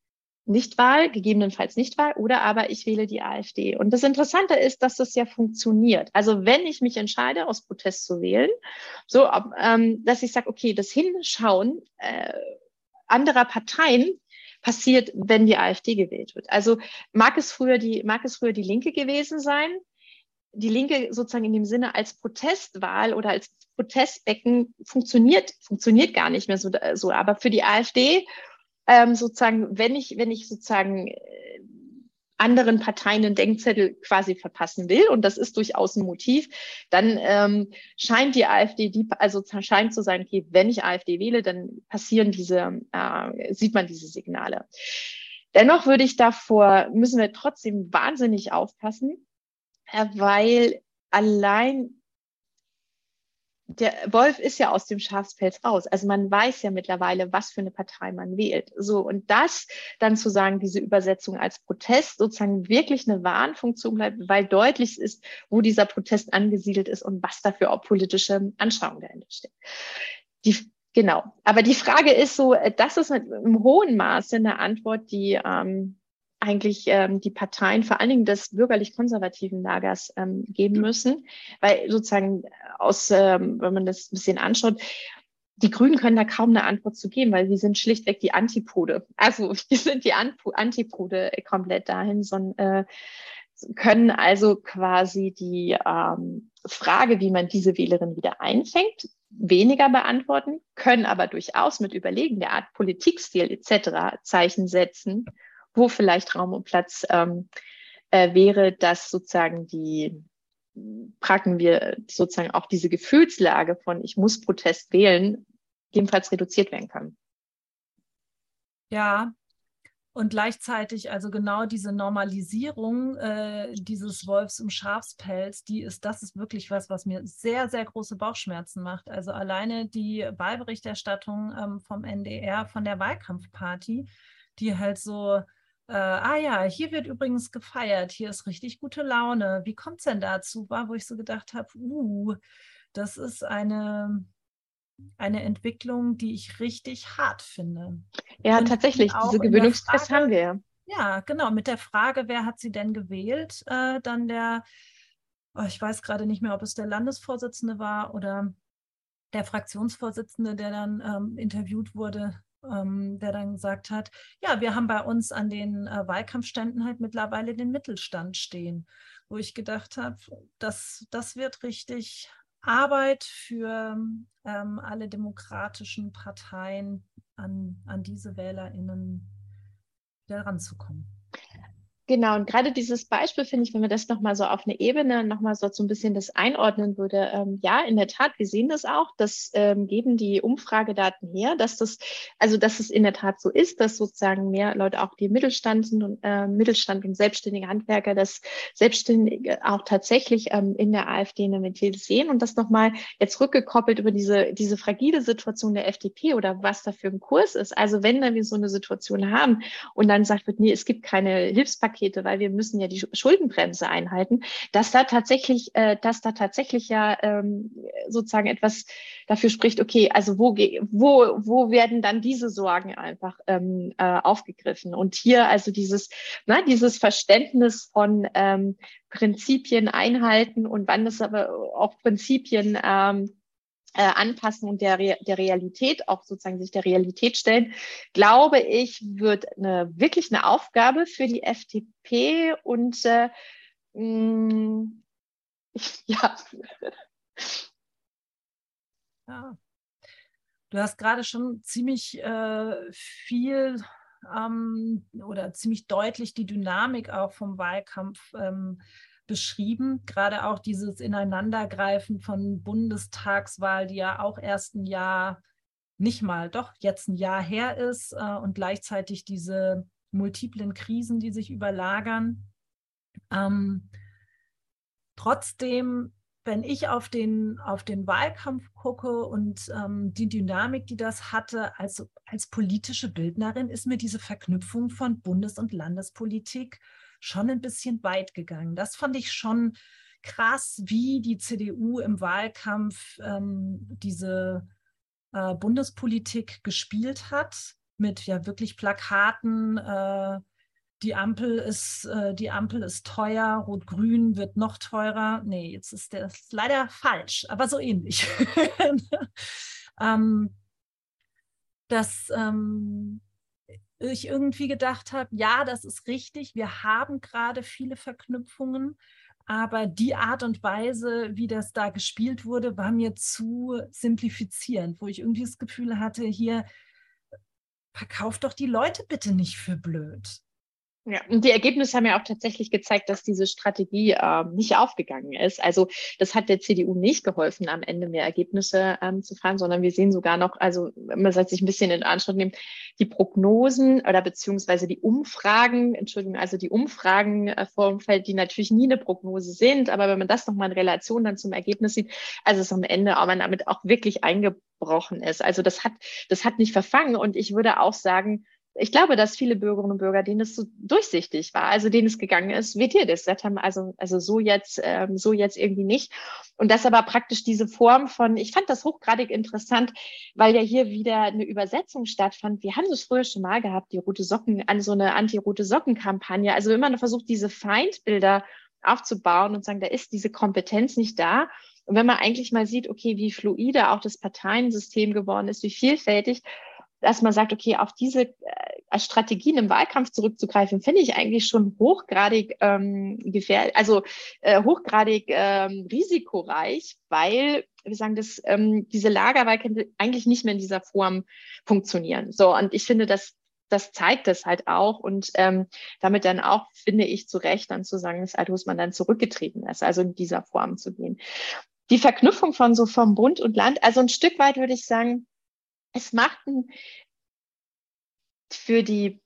Nichtwahl, gegebenenfalls Nichtwahl, oder aber ich wähle die AfD. Und das Interessante ist, dass das ja funktioniert. Also wenn ich mich entscheide, aus Protest zu wählen, so, ähm, dass ich sage, okay, das Hinschauen äh, anderer Parteien passiert, wenn die AfD gewählt wird. Also mag es früher die, mag es früher die Linke gewesen sein, die Linke sozusagen in dem Sinne als Protestwahl oder als Protestbecken funktioniert, funktioniert gar nicht mehr so, so. Aber für die AfD ähm, sozusagen, wenn ich, wenn ich sozusagen äh, anderen Parteien einen Denkzettel quasi verpassen will, und das ist durchaus ein Motiv, dann ähm, scheint die AfD, die, also scheint zu sein, okay, wenn ich AfD wähle, dann passieren diese, äh, sieht man diese Signale. Dennoch würde ich davor, müssen wir trotzdem wahnsinnig aufpassen, äh, weil allein der Wolf ist ja aus dem Schafspelz raus. Also man weiß ja mittlerweile, was für eine Partei man wählt. So, und das dann zu sagen, diese Übersetzung als Protest sozusagen wirklich eine Warnfunktion bleibt, weil deutlich ist, wo dieser Protest angesiedelt ist und was dafür auch politische Anschauungen dahinter stehen. Die, genau. Aber die Frage ist so, das ist im hohen Maße eine Antwort, die ähm, eigentlich ähm, die Parteien, vor allen Dingen des bürgerlich-konservativen Lagers, ähm, geben müssen, weil sozusagen aus, ähm, wenn man das ein bisschen anschaut, die Grünen können da kaum eine Antwort zu geben, weil sie sind schlichtweg die Antipode. Also die sind die Antipode komplett dahin, sondern äh, können also quasi die ähm, Frage, wie man diese Wählerin wieder einfängt, weniger beantworten, können aber durchaus mit Überlegen der Art Politikstil etc. Zeichen setzen wo vielleicht Raum und Platz ähm, äh, wäre, dass sozusagen die, packen wir sozusagen auch diese Gefühlslage von ich muss Protest wählen, ebenfalls reduziert werden kann. Ja, und gleichzeitig, also genau diese Normalisierung äh, dieses Wolfs im Schafspelz, die ist, das ist wirklich was, was mir sehr, sehr große Bauchschmerzen macht. Also alleine die Wahlberichterstattung ähm, vom NDR von der Wahlkampfparty, die halt so äh, ah ja, hier wird übrigens gefeiert, hier ist richtig gute Laune. Wie kommt es denn dazu? War, wo ich so gedacht habe, uh, das ist eine, eine Entwicklung, die ich richtig hart finde. Ja, Und tatsächlich, diese Gewöhnungsstress haben wir. Ja, genau, mit der Frage, wer hat sie denn gewählt, äh, dann der oh, ich weiß gerade nicht mehr, ob es der Landesvorsitzende war oder der Fraktionsvorsitzende, der dann ähm, interviewt wurde, ähm, der dann gesagt hat, ja, wir haben bei uns an den äh, Wahlkampfständen halt mittlerweile den Mittelstand stehen, wo ich gedacht habe, das, das wird richtig Arbeit für ähm, alle demokratischen Parteien, an, an diese WählerInnen heranzukommen. Genau, und gerade dieses Beispiel finde ich, wenn man das nochmal so auf eine Ebene nochmal so, so ein bisschen das einordnen würde, ähm, ja, in der Tat, wir sehen das auch, das ähm, geben die Umfragedaten her, dass das, also dass es in der Tat so ist, dass sozusagen mehr Leute auch die Mittelstand und äh, Mittelstand und selbstständige Handwerker, das Selbstständige auch tatsächlich ähm, in der AfD eine Ventil sehen und das nochmal jetzt rückgekoppelt über diese, diese fragile Situation der FDP oder was da für ein Kurs ist. Also wenn wir so eine Situation haben und dann sagt wird, nee, es gibt keine Hilfspakete, Hilfspakete, weil wir müssen ja die Schuldenbremse einhalten, dass da tatsächlich, äh, dass da tatsächlich ja ähm, sozusagen etwas dafür spricht, okay, also wo, wo, wo werden dann diese Sorgen einfach ähm, äh, aufgegriffen? Und hier also dieses, na, dieses Verständnis von ähm, Prinzipien einhalten und wann es aber auch Prinzipien ähm, äh, anpassen und der, der Realität auch sozusagen sich der Realität stellen, glaube ich, wird eine, wirklich eine Aufgabe für die FDP und äh, mh, mm, ja. ja. Du hast gerade schon ziemlich äh, viel ähm, oder ziemlich deutlich die Dynamik auch vom Wahlkampf ähm, beschrieben. Gerade auch dieses Ineinandergreifen von Bundestagswahl, die ja auch erst ein Jahr, nicht mal, doch jetzt ein Jahr her ist äh, und gleichzeitig diese multiplen Krisen, die sich überlagern. Ähm, trotzdem, wenn ich auf den, auf den Wahlkampf gucke und ähm, die Dynamik, die das hatte, als, als politische Bildnerin, ist mir diese Verknüpfung von Bundes- und Landespolitik schon ein bisschen weit gegangen. Das fand ich schon krass, wie die CDU im Wahlkampf ähm, diese äh, Bundespolitik gespielt hat, mit ja wirklich Plakaten. Äh, die Ampel ist, äh, die Ampel ist teuer, Rot-Grün wird noch teurer. Nee, jetzt ist das leider falsch, aber so ähnlich. ähm, das ähm, ich irgendwie gedacht habe, ja, das ist richtig, wir haben gerade viele Verknüpfungen, aber die Art und Weise, wie das da gespielt wurde, war mir zu simplifizierend, wo ich irgendwie das Gefühl hatte, hier verkauft doch die Leute bitte nicht für blöd. Ja, und die Ergebnisse haben ja auch tatsächlich gezeigt, dass diese Strategie ähm, nicht aufgegangen ist. Also das hat der CDU nicht geholfen, am Ende mehr Ergebnisse ähm, zu fahren, sondern wir sehen sogar noch, also man sich ein bisschen in Anschluss nimmt, die Prognosen oder beziehungsweise die Umfragen, Entschuldigung, also die Umfragen äh, vor dem Feld, die natürlich nie eine Prognose sind, aber wenn man das nochmal in Relation dann zum Ergebnis sieht, also es am Ende aber damit auch wirklich eingebrochen ist. Also das hat, das hat nicht verfangen und ich würde auch sagen, ich glaube, dass viele Bürgerinnen und Bürger, denen es so durchsichtig war, also denen es gegangen ist, wie dir das gesagt haben, also, also so jetzt, ähm, so jetzt irgendwie nicht. Und das aber praktisch diese Form von, ich fand das hochgradig interessant, weil ja hier wieder eine Übersetzung stattfand. Wir haben das früher schon mal gehabt, die rote Socken, an so eine anti-rote Socken-Kampagne. Also man versucht, diese Feindbilder aufzubauen und sagen, da ist diese Kompetenz nicht da. Und wenn man eigentlich mal sieht, okay, wie fluide auch das Parteiensystem geworden ist, wie vielfältig, dass man sagt, okay, auf diese äh, Strategien im Wahlkampf zurückzugreifen, finde ich eigentlich schon hochgradig ähm, gefährlich, also äh, hochgradig ähm, risikoreich, weil wir sagen, dass ähm, diese Lagerwahlkämpfe eigentlich nicht mehr in dieser Form funktionieren. So, und ich finde, dass das zeigt es halt auch und ähm, damit dann auch, finde ich, zu Recht dann zu sagen, dass man dann zurückgetreten ist, also in dieser Form zu gehen. Die Verknüpfung von so vom Bund und Land, also ein Stück weit würde ich sagen, es macht für die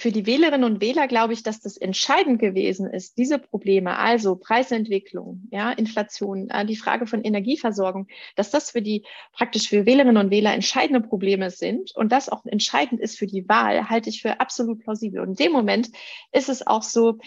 für die Wählerinnen und Wähler glaube ich, dass das entscheidend gewesen ist, diese Probleme, also Preisentwicklung, ja, Inflation, äh, die Frage von Energieversorgung, dass das für die praktisch für Wählerinnen und Wähler entscheidende Probleme sind und das auch entscheidend ist für die Wahl, halte ich für absolut plausibel. Und in dem Moment ist es auch so,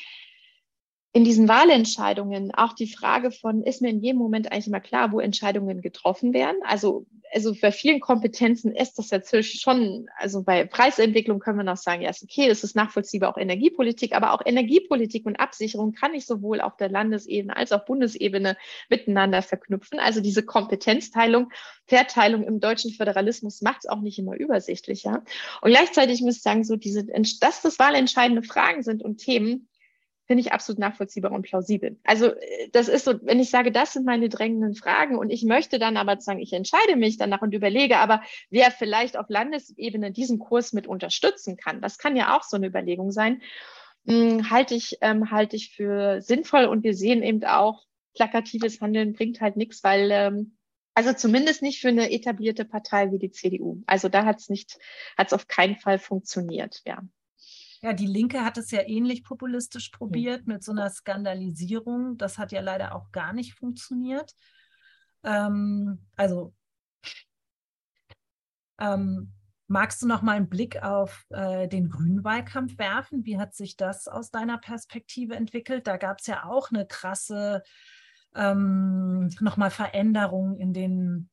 in diesen Wahlentscheidungen auch die Frage von, ist mir in jedem Moment eigentlich immer klar, wo Entscheidungen getroffen werden? Also, also bei vielen Kompetenzen ist das natürlich schon, also bei Preisentwicklung können wir noch sagen, ja, ist okay, das ist nachvollziehbar auch Energiepolitik, aber auch Energiepolitik und Absicherung kann ich sowohl auf der Landesebene als auch Bundesebene miteinander verknüpfen. Also diese Kompetenzteilung, Verteilung im deutschen Föderalismus macht es auch nicht immer übersichtlicher. Und gleichzeitig muss ich sagen, so diese, dass das wahlentscheidende Fragen sind und Themen, finde ich absolut nachvollziehbar und plausibel. Also äh, das ist so, wenn ich sage, das sind meine drängenden Fragen und ich möchte dann aber sagen, ich entscheide mich danach und überlege, aber wer vielleicht auf Landesebene diesen Kurs mit unterstützen kann, das kann ja auch so eine Überlegung sein, hm, halte ich, ähm, halte ich für sinnvoll und wir sehen eben auch, plakatives Handeln bringt halt nichts, weil ähm, also zumindest nicht für eine etablierte Partei wie die CDU. Also da hat es nicht, hat es auf keinen Fall funktioniert, ja. Ja, die Linke hat es ja ähnlich populistisch probiert mit so einer Skandalisierung. Das hat ja leider auch gar nicht funktioniert. Ähm, also ähm, magst du noch mal einen Blick auf äh, den grünen Wahlkampf werfen? Wie hat sich das aus deiner Perspektive entwickelt? Da gab es ja auch eine krasse ähm, nochmal Veränderung in den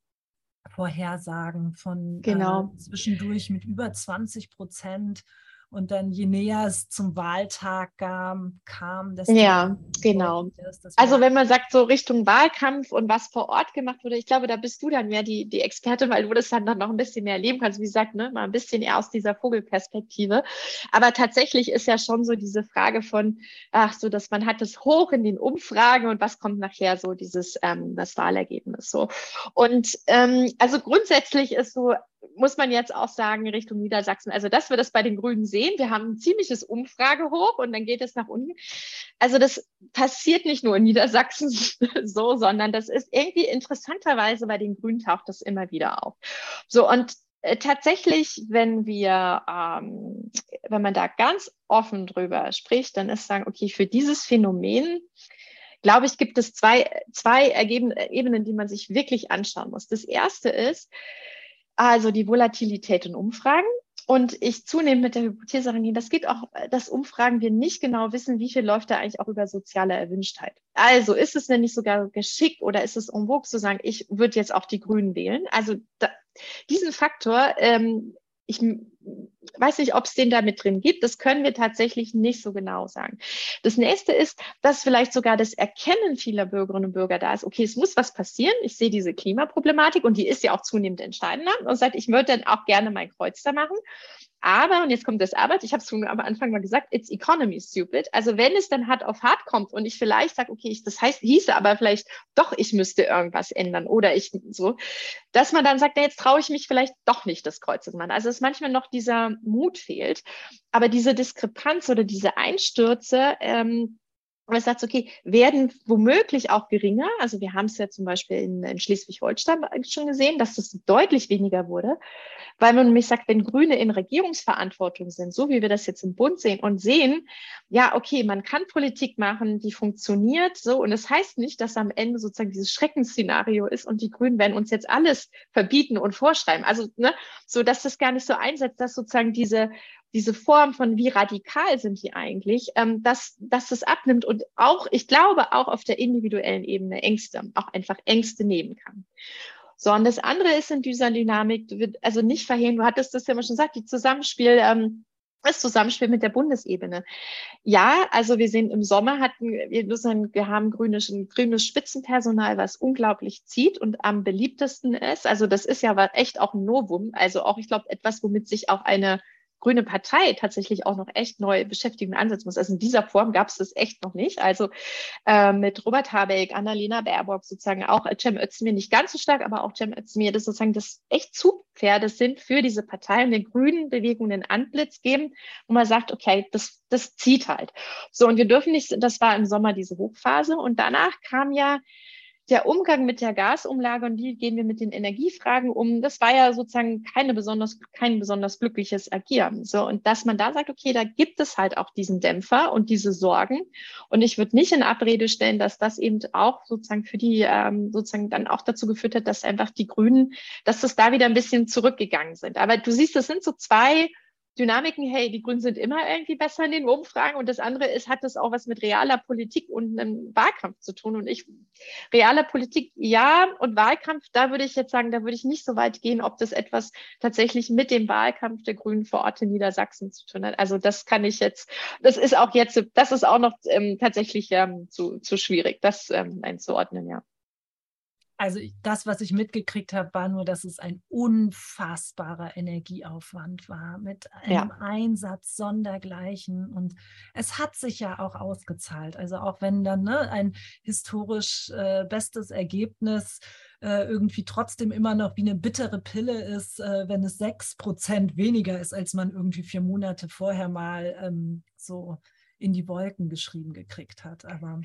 Vorhersagen von genau. äh, zwischendurch mit über 20 Prozent und dann je näher es zum Wahltag kam, kam das. Ja, genau. also wenn man sagt, so Richtung Wahlkampf und was vor Ort gemacht wurde, ich glaube, da bist du dann mehr die, die Experte, weil du das dann noch ein bisschen mehr erleben kannst. Wie gesagt, ne, mal ein bisschen eher aus dieser Vogelperspektive. Aber tatsächlich ist ja schon so diese Frage von, ach so, dass man hat es hoch in den Umfragen und was kommt nachher so dieses, ähm, das Wahlergebnis so. Und ähm, also grundsätzlich ist so, muss man jetzt auch sagen, Richtung Niedersachsen. Also, dass wir das bei den Grünen sehen. Wir haben ein ziemliches Umfragehoch und dann geht es nach unten. Also, das passiert nicht nur in Niedersachsen so, sondern das ist irgendwie interessanterweise bei den Grünen taucht das immer wieder auf. So, und äh, tatsächlich, wenn wir, ähm, wenn man da ganz offen drüber spricht, dann ist sagen, okay, für dieses Phänomen, glaube ich, gibt es zwei, zwei Ebenen, die man sich wirklich anschauen muss. Das erste ist, also die Volatilität in Umfragen. Und ich zunehmend mit der Hypothese rangehe, das geht auch, dass Umfragen wir nicht genau wissen, wie viel läuft da eigentlich auch über soziale Erwünschtheit. Also ist es denn nicht sogar geschickt oder ist es en zu sagen, ich würde jetzt auch die Grünen wählen? Also da, diesen Faktor ähm, ich weiß nicht, ob es den da mit drin gibt. Das können wir tatsächlich nicht so genau sagen. Das nächste ist, dass vielleicht sogar das Erkennen vieler Bürgerinnen und Bürger da ist. Okay, es muss was passieren. Ich sehe diese Klimaproblematik und die ist ja auch zunehmend entscheidender und sagt, ich würde dann auch gerne mein Kreuz da machen. Aber, und jetzt kommt das Aber, ich habe es schon am Anfang mal gesagt, it's economy stupid. Also wenn es dann hart auf hart kommt und ich vielleicht sage, okay, ich, das heißt, hieße aber vielleicht doch, ich müsste irgendwas ändern oder ich so, dass man dann sagt, ja, jetzt traue ich mich vielleicht doch nicht, das Kreuz zu machen. Also es manchmal noch dieser Mut fehlt. Aber diese Diskrepanz oder diese Einstürze, ähm, und es sagt, okay, werden womöglich auch geringer. Also wir haben es ja zum Beispiel in, in Schleswig-Holstein schon gesehen, dass das deutlich weniger wurde, weil man nämlich sagt, wenn Grüne in Regierungsverantwortung sind, so wie wir das jetzt im Bund sehen und sehen, ja, okay, man kann Politik machen, die funktioniert so. Und es das heißt nicht, dass am Ende sozusagen dieses Schreckensszenario ist und die Grünen werden uns jetzt alles verbieten und vorschreiben. Also, ne, so dass das gar nicht so einsetzt, dass sozusagen diese diese Form von wie radikal sind die eigentlich, ähm, dass, dass es abnimmt und auch, ich glaube, auch auf der individuellen Ebene Ängste, auch einfach Ängste nehmen kann. So, und das andere ist in dieser Dynamik, also nicht verhehlen, du hattest das ja immer schon gesagt, die Zusammenspiel, ähm, das Zusammenspiel mit der Bundesebene. Ja, also wir sehen im Sommer hatten wir, wir haben grünes, grünes Spitzenpersonal, was unglaublich zieht und am beliebtesten ist. Also das ist ja echt auch ein Novum. Also auch, ich glaube, etwas, womit sich auch eine Grüne Partei tatsächlich auch noch echt neue Beschäftigungen ansetzen muss. Also in dieser Form gab es das echt noch nicht. Also äh, mit Robert Habeck, Annalena Baerbock sozusagen auch äh, Cem Özdemir nicht ganz so stark, aber auch Cem Özdemir, das sozusagen das echt Zugpferde sind für diese Partei und den grünen Bewegungen den Anblitz geben, wo man sagt, okay, das, das zieht halt. So, und wir dürfen nicht, das war im Sommer diese Hochphase und danach kam ja der Umgang mit der Gasumlage und wie gehen wir mit den Energiefragen um, das war ja sozusagen keine besonders, kein besonders glückliches Agieren. So, und dass man da sagt, okay, da gibt es halt auch diesen Dämpfer und diese Sorgen. Und ich würde nicht in Abrede stellen, dass das eben auch sozusagen für die, ähm, sozusagen dann auch dazu geführt hat, dass einfach die Grünen, dass das da wieder ein bisschen zurückgegangen sind. Aber du siehst, das sind so zwei Dynamiken, hey, die Grünen sind immer irgendwie besser in den Umfragen und das andere ist, hat das auch was mit realer Politik und einem Wahlkampf zu tun. Und ich, realer Politik ja und Wahlkampf, da würde ich jetzt sagen, da würde ich nicht so weit gehen, ob das etwas tatsächlich mit dem Wahlkampf der Grünen vor Ort in Niedersachsen zu tun hat. Also das kann ich jetzt, das ist auch jetzt, das ist auch noch ähm, tatsächlich ähm, zu, zu schwierig, das ähm, einzuordnen, ja. Also das, was ich mitgekriegt habe, war nur, dass es ein unfassbarer Energieaufwand war mit einem ja. Einsatz sondergleichen. Und es hat sich ja auch ausgezahlt. Also auch wenn dann ne, ein historisch äh, bestes Ergebnis äh, irgendwie trotzdem immer noch wie eine bittere Pille ist, äh, wenn es sechs Prozent weniger ist, als man irgendwie vier Monate vorher mal ähm, so in die Wolken geschrieben gekriegt hat. Aber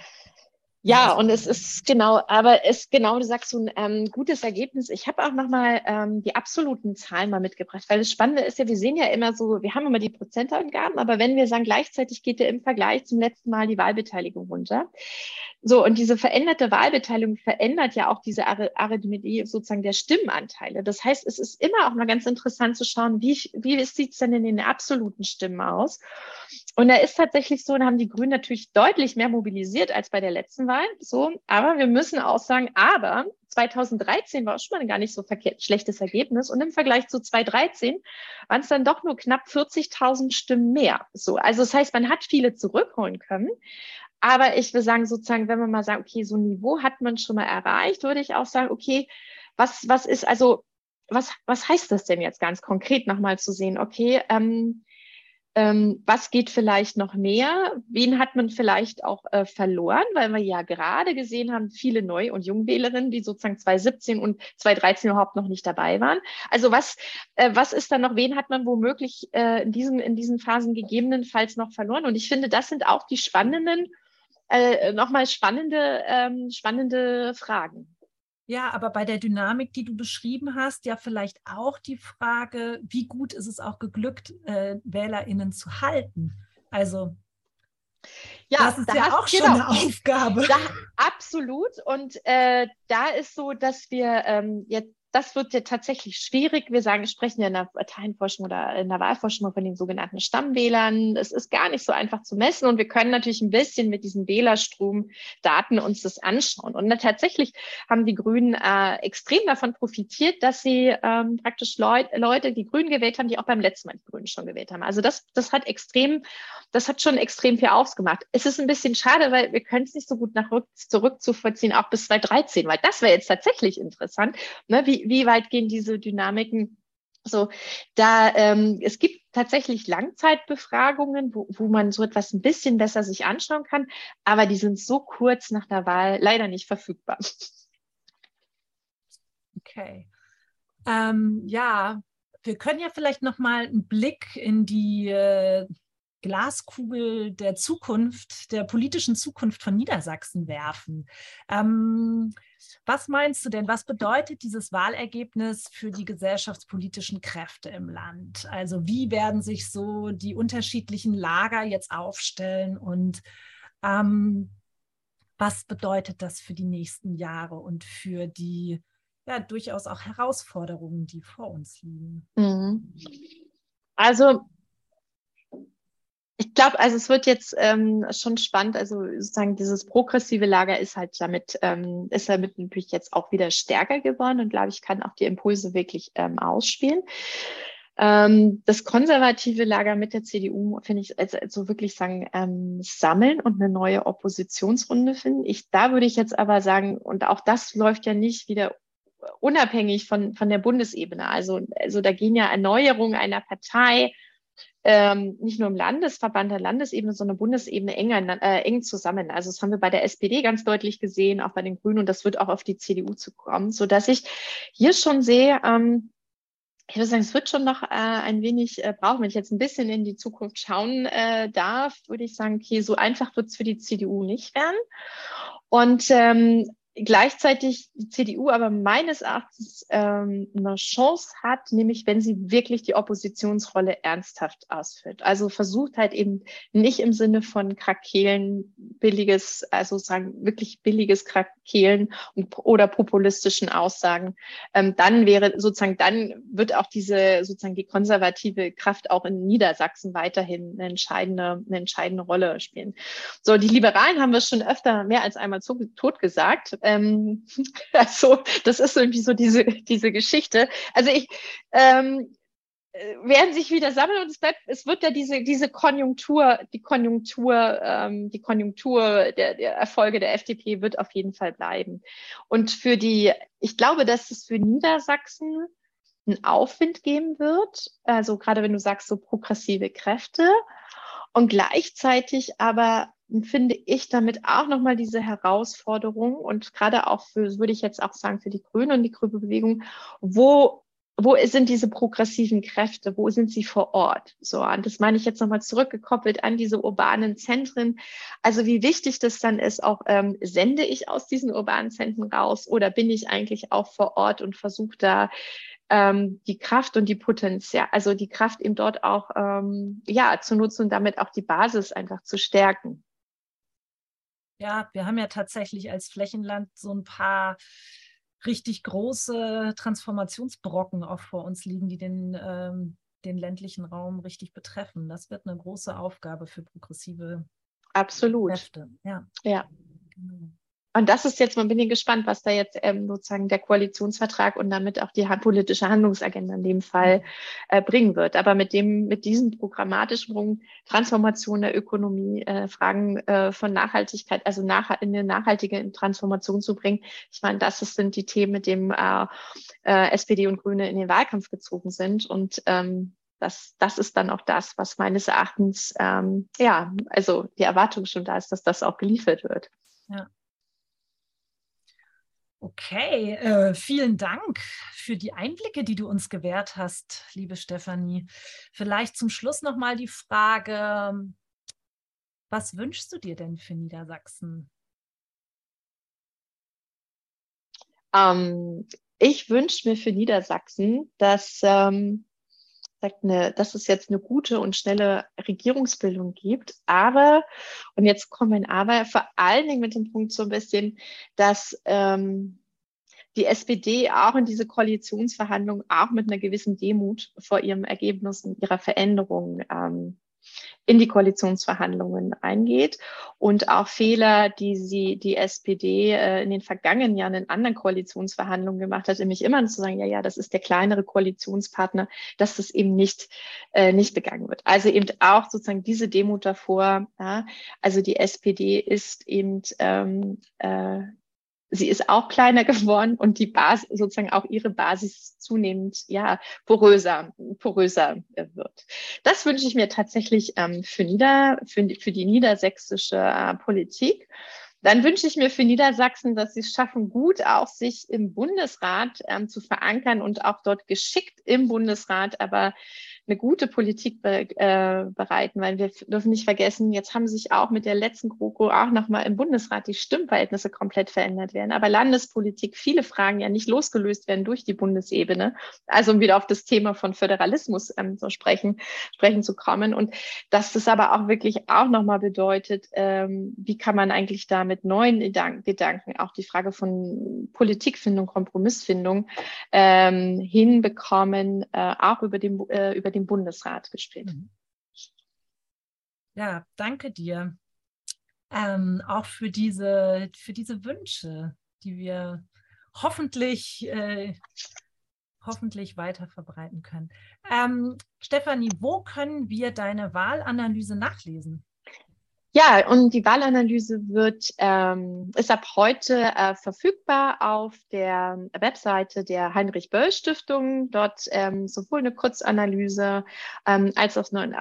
ja, und es ist genau, aber es genau, du sagst so ein ähm, gutes Ergebnis. Ich habe auch nochmal ähm, die absoluten Zahlen mal mitgebracht, weil das Spannende ist ja, wir sehen ja immer so, wir haben immer die Prozentangaben, aber wenn wir sagen, gleichzeitig geht ja im Vergleich zum letzten Mal die Wahlbeteiligung runter. So, und diese veränderte Wahlbeteiligung verändert ja auch diese Arithmetik sozusagen der Stimmenanteile. Das heißt, es ist immer auch mal ganz interessant zu schauen, wie, wie sieht es denn in den absoluten Stimmen aus? Und da ist tatsächlich so, da haben die Grünen natürlich deutlich mehr mobilisiert als bei der letzten Wahl. So, aber wir müssen auch sagen, aber 2013 war auch schon mal ein gar nicht so verkehrt, schlechtes Ergebnis. Und im Vergleich zu 2013 waren es dann doch nur knapp 40.000 Stimmen mehr. So, also das heißt, man hat viele zurückholen können. Aber ich will sagen, sozusagen, wenn man mal sagt, okay, so ein Niveau hat man schon mal erreicht, würde ich auch sagen, okay, was, was ist also, was, was heißt das denn jetzt ganz konkret nochmal zu sehen? Okay, ähm, ähm, was geht vielleicht noch mehr? Wen hat man vielleicht auch äh, verloren? Weil wir ja gerade gesehen haben, viele Neu- und Jungwählerinnen, die sozusagen 2017 und 2013 überhaupt noch nicht dabei waren. Also was, äh, was ist da noch? Wen hat man womöglich äh, in, diesen, in diesen Phasen gegebenenfalls noch verloren? Und ich finde, das sind auch die spannenden, äh, nochmal spannende, ähm, spannende Fragen. Ja, aber bei der Dynamik, die du beschrieben hast, ja vielleicht auch die Frage, wie gut ist es auch geglückt, äh, WählerInnen zu halten? Also ja, das ist da ja auch genau, schon eine Aufgabe. Da, absolut. Und äh, da ist so, dass wir ähm, jetzt das wird ja tatsächlich schwierig. Wir sagen, sprechen ja in der Parteienforschung oder in der Wahlforschung von den sogenannten Stammwählern. Es ist gar nicht so einfach zu messen und wir können natürlich ein bisschen mit diesen Wählerstromdaten uns das anschauen. Und tatsächlich haben die Grünen äh, extrem davon profitiert, dass sie ähm, praktisch Leut Leute, die Grünen gewählt haben, die auch beim letzten Mal die Grünen schon gewählt haben. Also das, das hat extrem, das hat schon extrem viel ausgemacht. Es ist ein bisschen schade, weil wir können es nicht so gut nach zurück auch bis 2013, weil das wäre jetzt tatsächlich interessant. Ne? Wie, wie, weit gehen diese Dynamiken? So, da ähm, es gibt tatsächlich Langzeitbefragungen, wo, wo man so etwas ein bisschen besser sich anschauen kann, aber die sind so kurz nach der Wahl leider nicht verfügbar. Okay. Ähm, ja, wir können ja vielleicht noch mal einen Blick in die äh, Glaskugel der Zukunft, der politischen Zukunft von Niedersachsen werfen. Ähm, was meinst du denn, was bedeutet dieses Wahlergebnis für die gesellschaftspolitischen Kräfte im Land? Also wie werden sich so die unterschiedlichen Lager jetzt aufstellen und ähm, was bedeutet das für die nächsten Jahre und für die ja durchaus auch Herausforderungen, die vor uns liegen? Mhm. Also ich glaube, also es wird jetzt ähm, schon spannend. Also sozusagen dieses progressive Lager ist halt damit, ähm, ist damit natürlich jetzt auch wieder stärker geworden und glaube ich, kann auch die Impulse wirklich ähm, ausspielen. Ähm, das konservative Lager mit der CDU finde ich also, also wirklich sagen ähm, sammeln und eine neue Oppositionsrunde finden. Ich da würde ich jetzt aber sagen und auch das läuft ja nicht wieder unabhängig von von der Bundesebene. Also also da gehen ja Erneuerungen einer Partei ähm, nicht nur im Landesverband der Landesebene, sondern Bundesebene eng, äh, eng zusammen. Also das haben wir bei der SPD ganz deutlich gesehen, auch bei den Grünen und das wird auch auf die CDU zu kommen, so dass ich hier schon sehe, ähm, ich würde sagen, es wird schon noch äh, ein wenig äh, brauchen. Wenn ich jetzt ein bisschen in die Zukunft schauen äh, darf, würde ich sagen, okay, so einfach wird es für die CDU nicht werden. Und ähm, gleichzeitig die CDU aber meines Erachtens ähm, eine Chance hat, nämlich wenn sie wirklich die Oppositionsrolle ernsthaft ausführt. Also versucht halt eben nicht im Sinne von Krakelen billiges, also sagen wirklich billiges Krakelen und, oder populistischen Aussagen. Ähm, dann wäre sozusagen, dann wird auch diese sozusagen die konservative Kraft auch in Niedersachsen weiterhin eine entscheidende, eine entscheidende Rolle spielen. So, die Liberalen haben wir schon öfter mehr als einmal tot gesagt ähm, also das ist irgendwie so diese, diese Geschichte. Also ich ähm, äh, werden sich wieder sammeln und es bleibt, es wird ja diese, diese Konjunktur, die Konjunktur, ähm, die Konjunktur der, der Erfolge der FDP wird auf jeden Fall bleiben. Und für die, ich glaube, dass es für Niedersachsen einen Aufwind geben wird. Also gerade wenn du sagst, so progressive Kräfte. Und gleichzeitig aber finde ich damit auch nochmal diese Herausforderung und gerade auch für, würde ich jetzt auch sagen, für die Grüne und die Grüne Bewegung, wo, wo sind diese progressiven Kräfte? Wo sind sie vor Ort? So, und das meine ich jetzt nochmal zurückgekoppelt an diese urbanen Zentren. Also wie wichtig das dann ist, auch ähm, sende ich aus diesen urbanen Zentren raus oder bin ich eigentlich auch vor Ort und versuche da ähm, die Kraft und die Potenzial, also die Kraft eben dort auch ähm, ja zu nutzen und damit auch die Basis einfach zu stärken. Ja, wir haben ja tatsächlich als Flächenland so ein paar richtig große Transformationsbrocken auch vor uns liegen, die den, ähm, den ländlichen Raum richtig betreffen. Das wird eine große Aufgabe für progressive Absolut. Kräfte. Ja. ja. Genau. Und das ist jetzt, man bin ich gespannt, was da jetzt ähm, sozusagen der Koalitionsvertrag und damit auch die politische Handlungsagenda in dem Fall äh, bringen wird. Aber mit dem, mit diesem programmatischen Transformation der Ökonomie, äh, Fragen äh, von Nachhaltigkeit, also nach, in eine nachhaltige Transformation zu bringen, ich meine, das sind die Themen, mit dem äh, äh, SPD und Grüne in den Wahlkampf gezogen sind. Und ähm, das, das ist dann auch das, was meines Erachtens, ähm, ja, also die Erwartung schon da ist, dass das auch geliefert wird. Ja. Okay, äh, vielen Dank für die Einblicke, die du uns gewährt hast, liebe Stefanie. Vielleicht zum Schluss noch mal die Frage: Was wünschst du dir denn für Niedersachsen? Ähm, ich wünsche mir für Niedersachsen, dass, ähm, eine, dass es jetzt eine gute und schnelle Regierungsbildung gibt. Aber, und jetzt kommt mein Aber, vor allen Dingen mit dem Punkt so ein bisschen, dass ähm, die SPD auch in diese Koalitionsverhandlungen auch mit einer gewissen Demut vor ihrem Ergebnis und ihrer Veränderung ähm, in die Koalitionsverhandlungen eingeht und auch Fehler, die sie die SPD äh, in den vergangenen Jahren in anderen Koalitionsverhandlungen gemacht hat, nämlich immer zu sagen, ja, ja, das ist der kleinere Koalitionspartner, dass das eben nicht äh, nicht begangen wird. Also eben auch sozusagen diese Demut davor. Ja, also die SPD ist eben ähm, äh, sie ist auch kleiner geworden und die Basis, sozusagen auch ihre Basis zunehmend, ja, poröser, poröser wird. Das wünsche ich mir tatsächlich ähm, für, Nieder, für, für die niedersächsische äh, Politik. Dann wünsche ich mir für Niedersachsen, dass sie es schaffen, gut auch sich im Bundesrat ähm, zu verankern und auch dort geschickt im Bundesrat, aber eine gute Politik be, äh, bereiten, weil wir dürfen nicht vergessen, jetzt haben sich auch mit der letzten GroKo auch nochmal im Bundesrat die Stimmverhältnisse komplett verändert werden. Aber Landespolitik, viele Fragen ja nicht losgelöst werden durch die Bundesebene. Also um wieder auf das Thema von Föderalismus ähm, zu sprechen, sprechen zu kommen. Und dass das aber auch wirklich auch nochmal bedeutet, ähm, wie kann man eigentlich da mit neuen Gedanken auch die Frage von Politikfindung, Kompromissfindung ähm, hinbekommen, äh, auch über den, äh, über dem Bundesrat gespielt. Mhm. Ja, danke dir. Ähm, auch für diese, für diese Wünsche, die wir hoffentlich, äh, hoffentlich weiter verbreiten können. Ähm, Stefanie, wo können wir deine Wahlanalyse nachlesen? Ja, und die Wahlanalyse wird, ähm, ist ab heute äh, verfügbar auf der Webseite der Heinrich-Böll-Stiftung. Dort ähm, sowohl eine Kurzanalyse ähm, als auch ein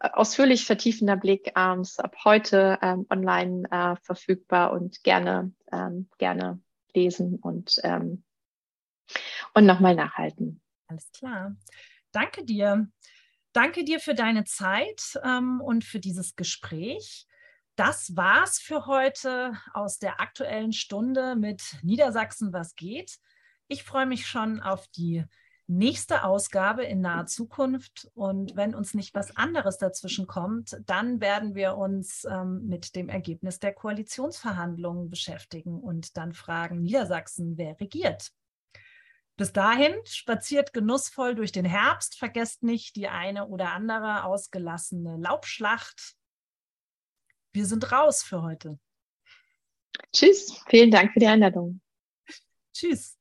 ausführlich vertiefender Blick ähm, ist ab heute ähm, online äh, verfügbar und gerne, ähm, gerne lesen und, ähm, und nochmal nachhalten. Alles klar. Danke dir. Danke dir für deine Zeit ähm, und für dieses Gespräch. Das war's für heute aus der aktuellen Stunde mit Niedersachsen, was geht. Ich freue mich schon auf die nächste Ausgabe in naher Zukunft. Und wenn uns nicht was anderes dazwischen kommt, dann werden wir uns ähm, mit dem Ergebnis der Koalitionsverhandlungen beschäftigen und dann fragen, Niedersachsen, wer regiert? Bis dahin spaziert genussvoll durch den Herbst, vergesst nicht die eine oder andere ausgelassene Laubschlacht wir sind raus für heute. Tschüss, vielen Dank für die Einladung. Tschüss.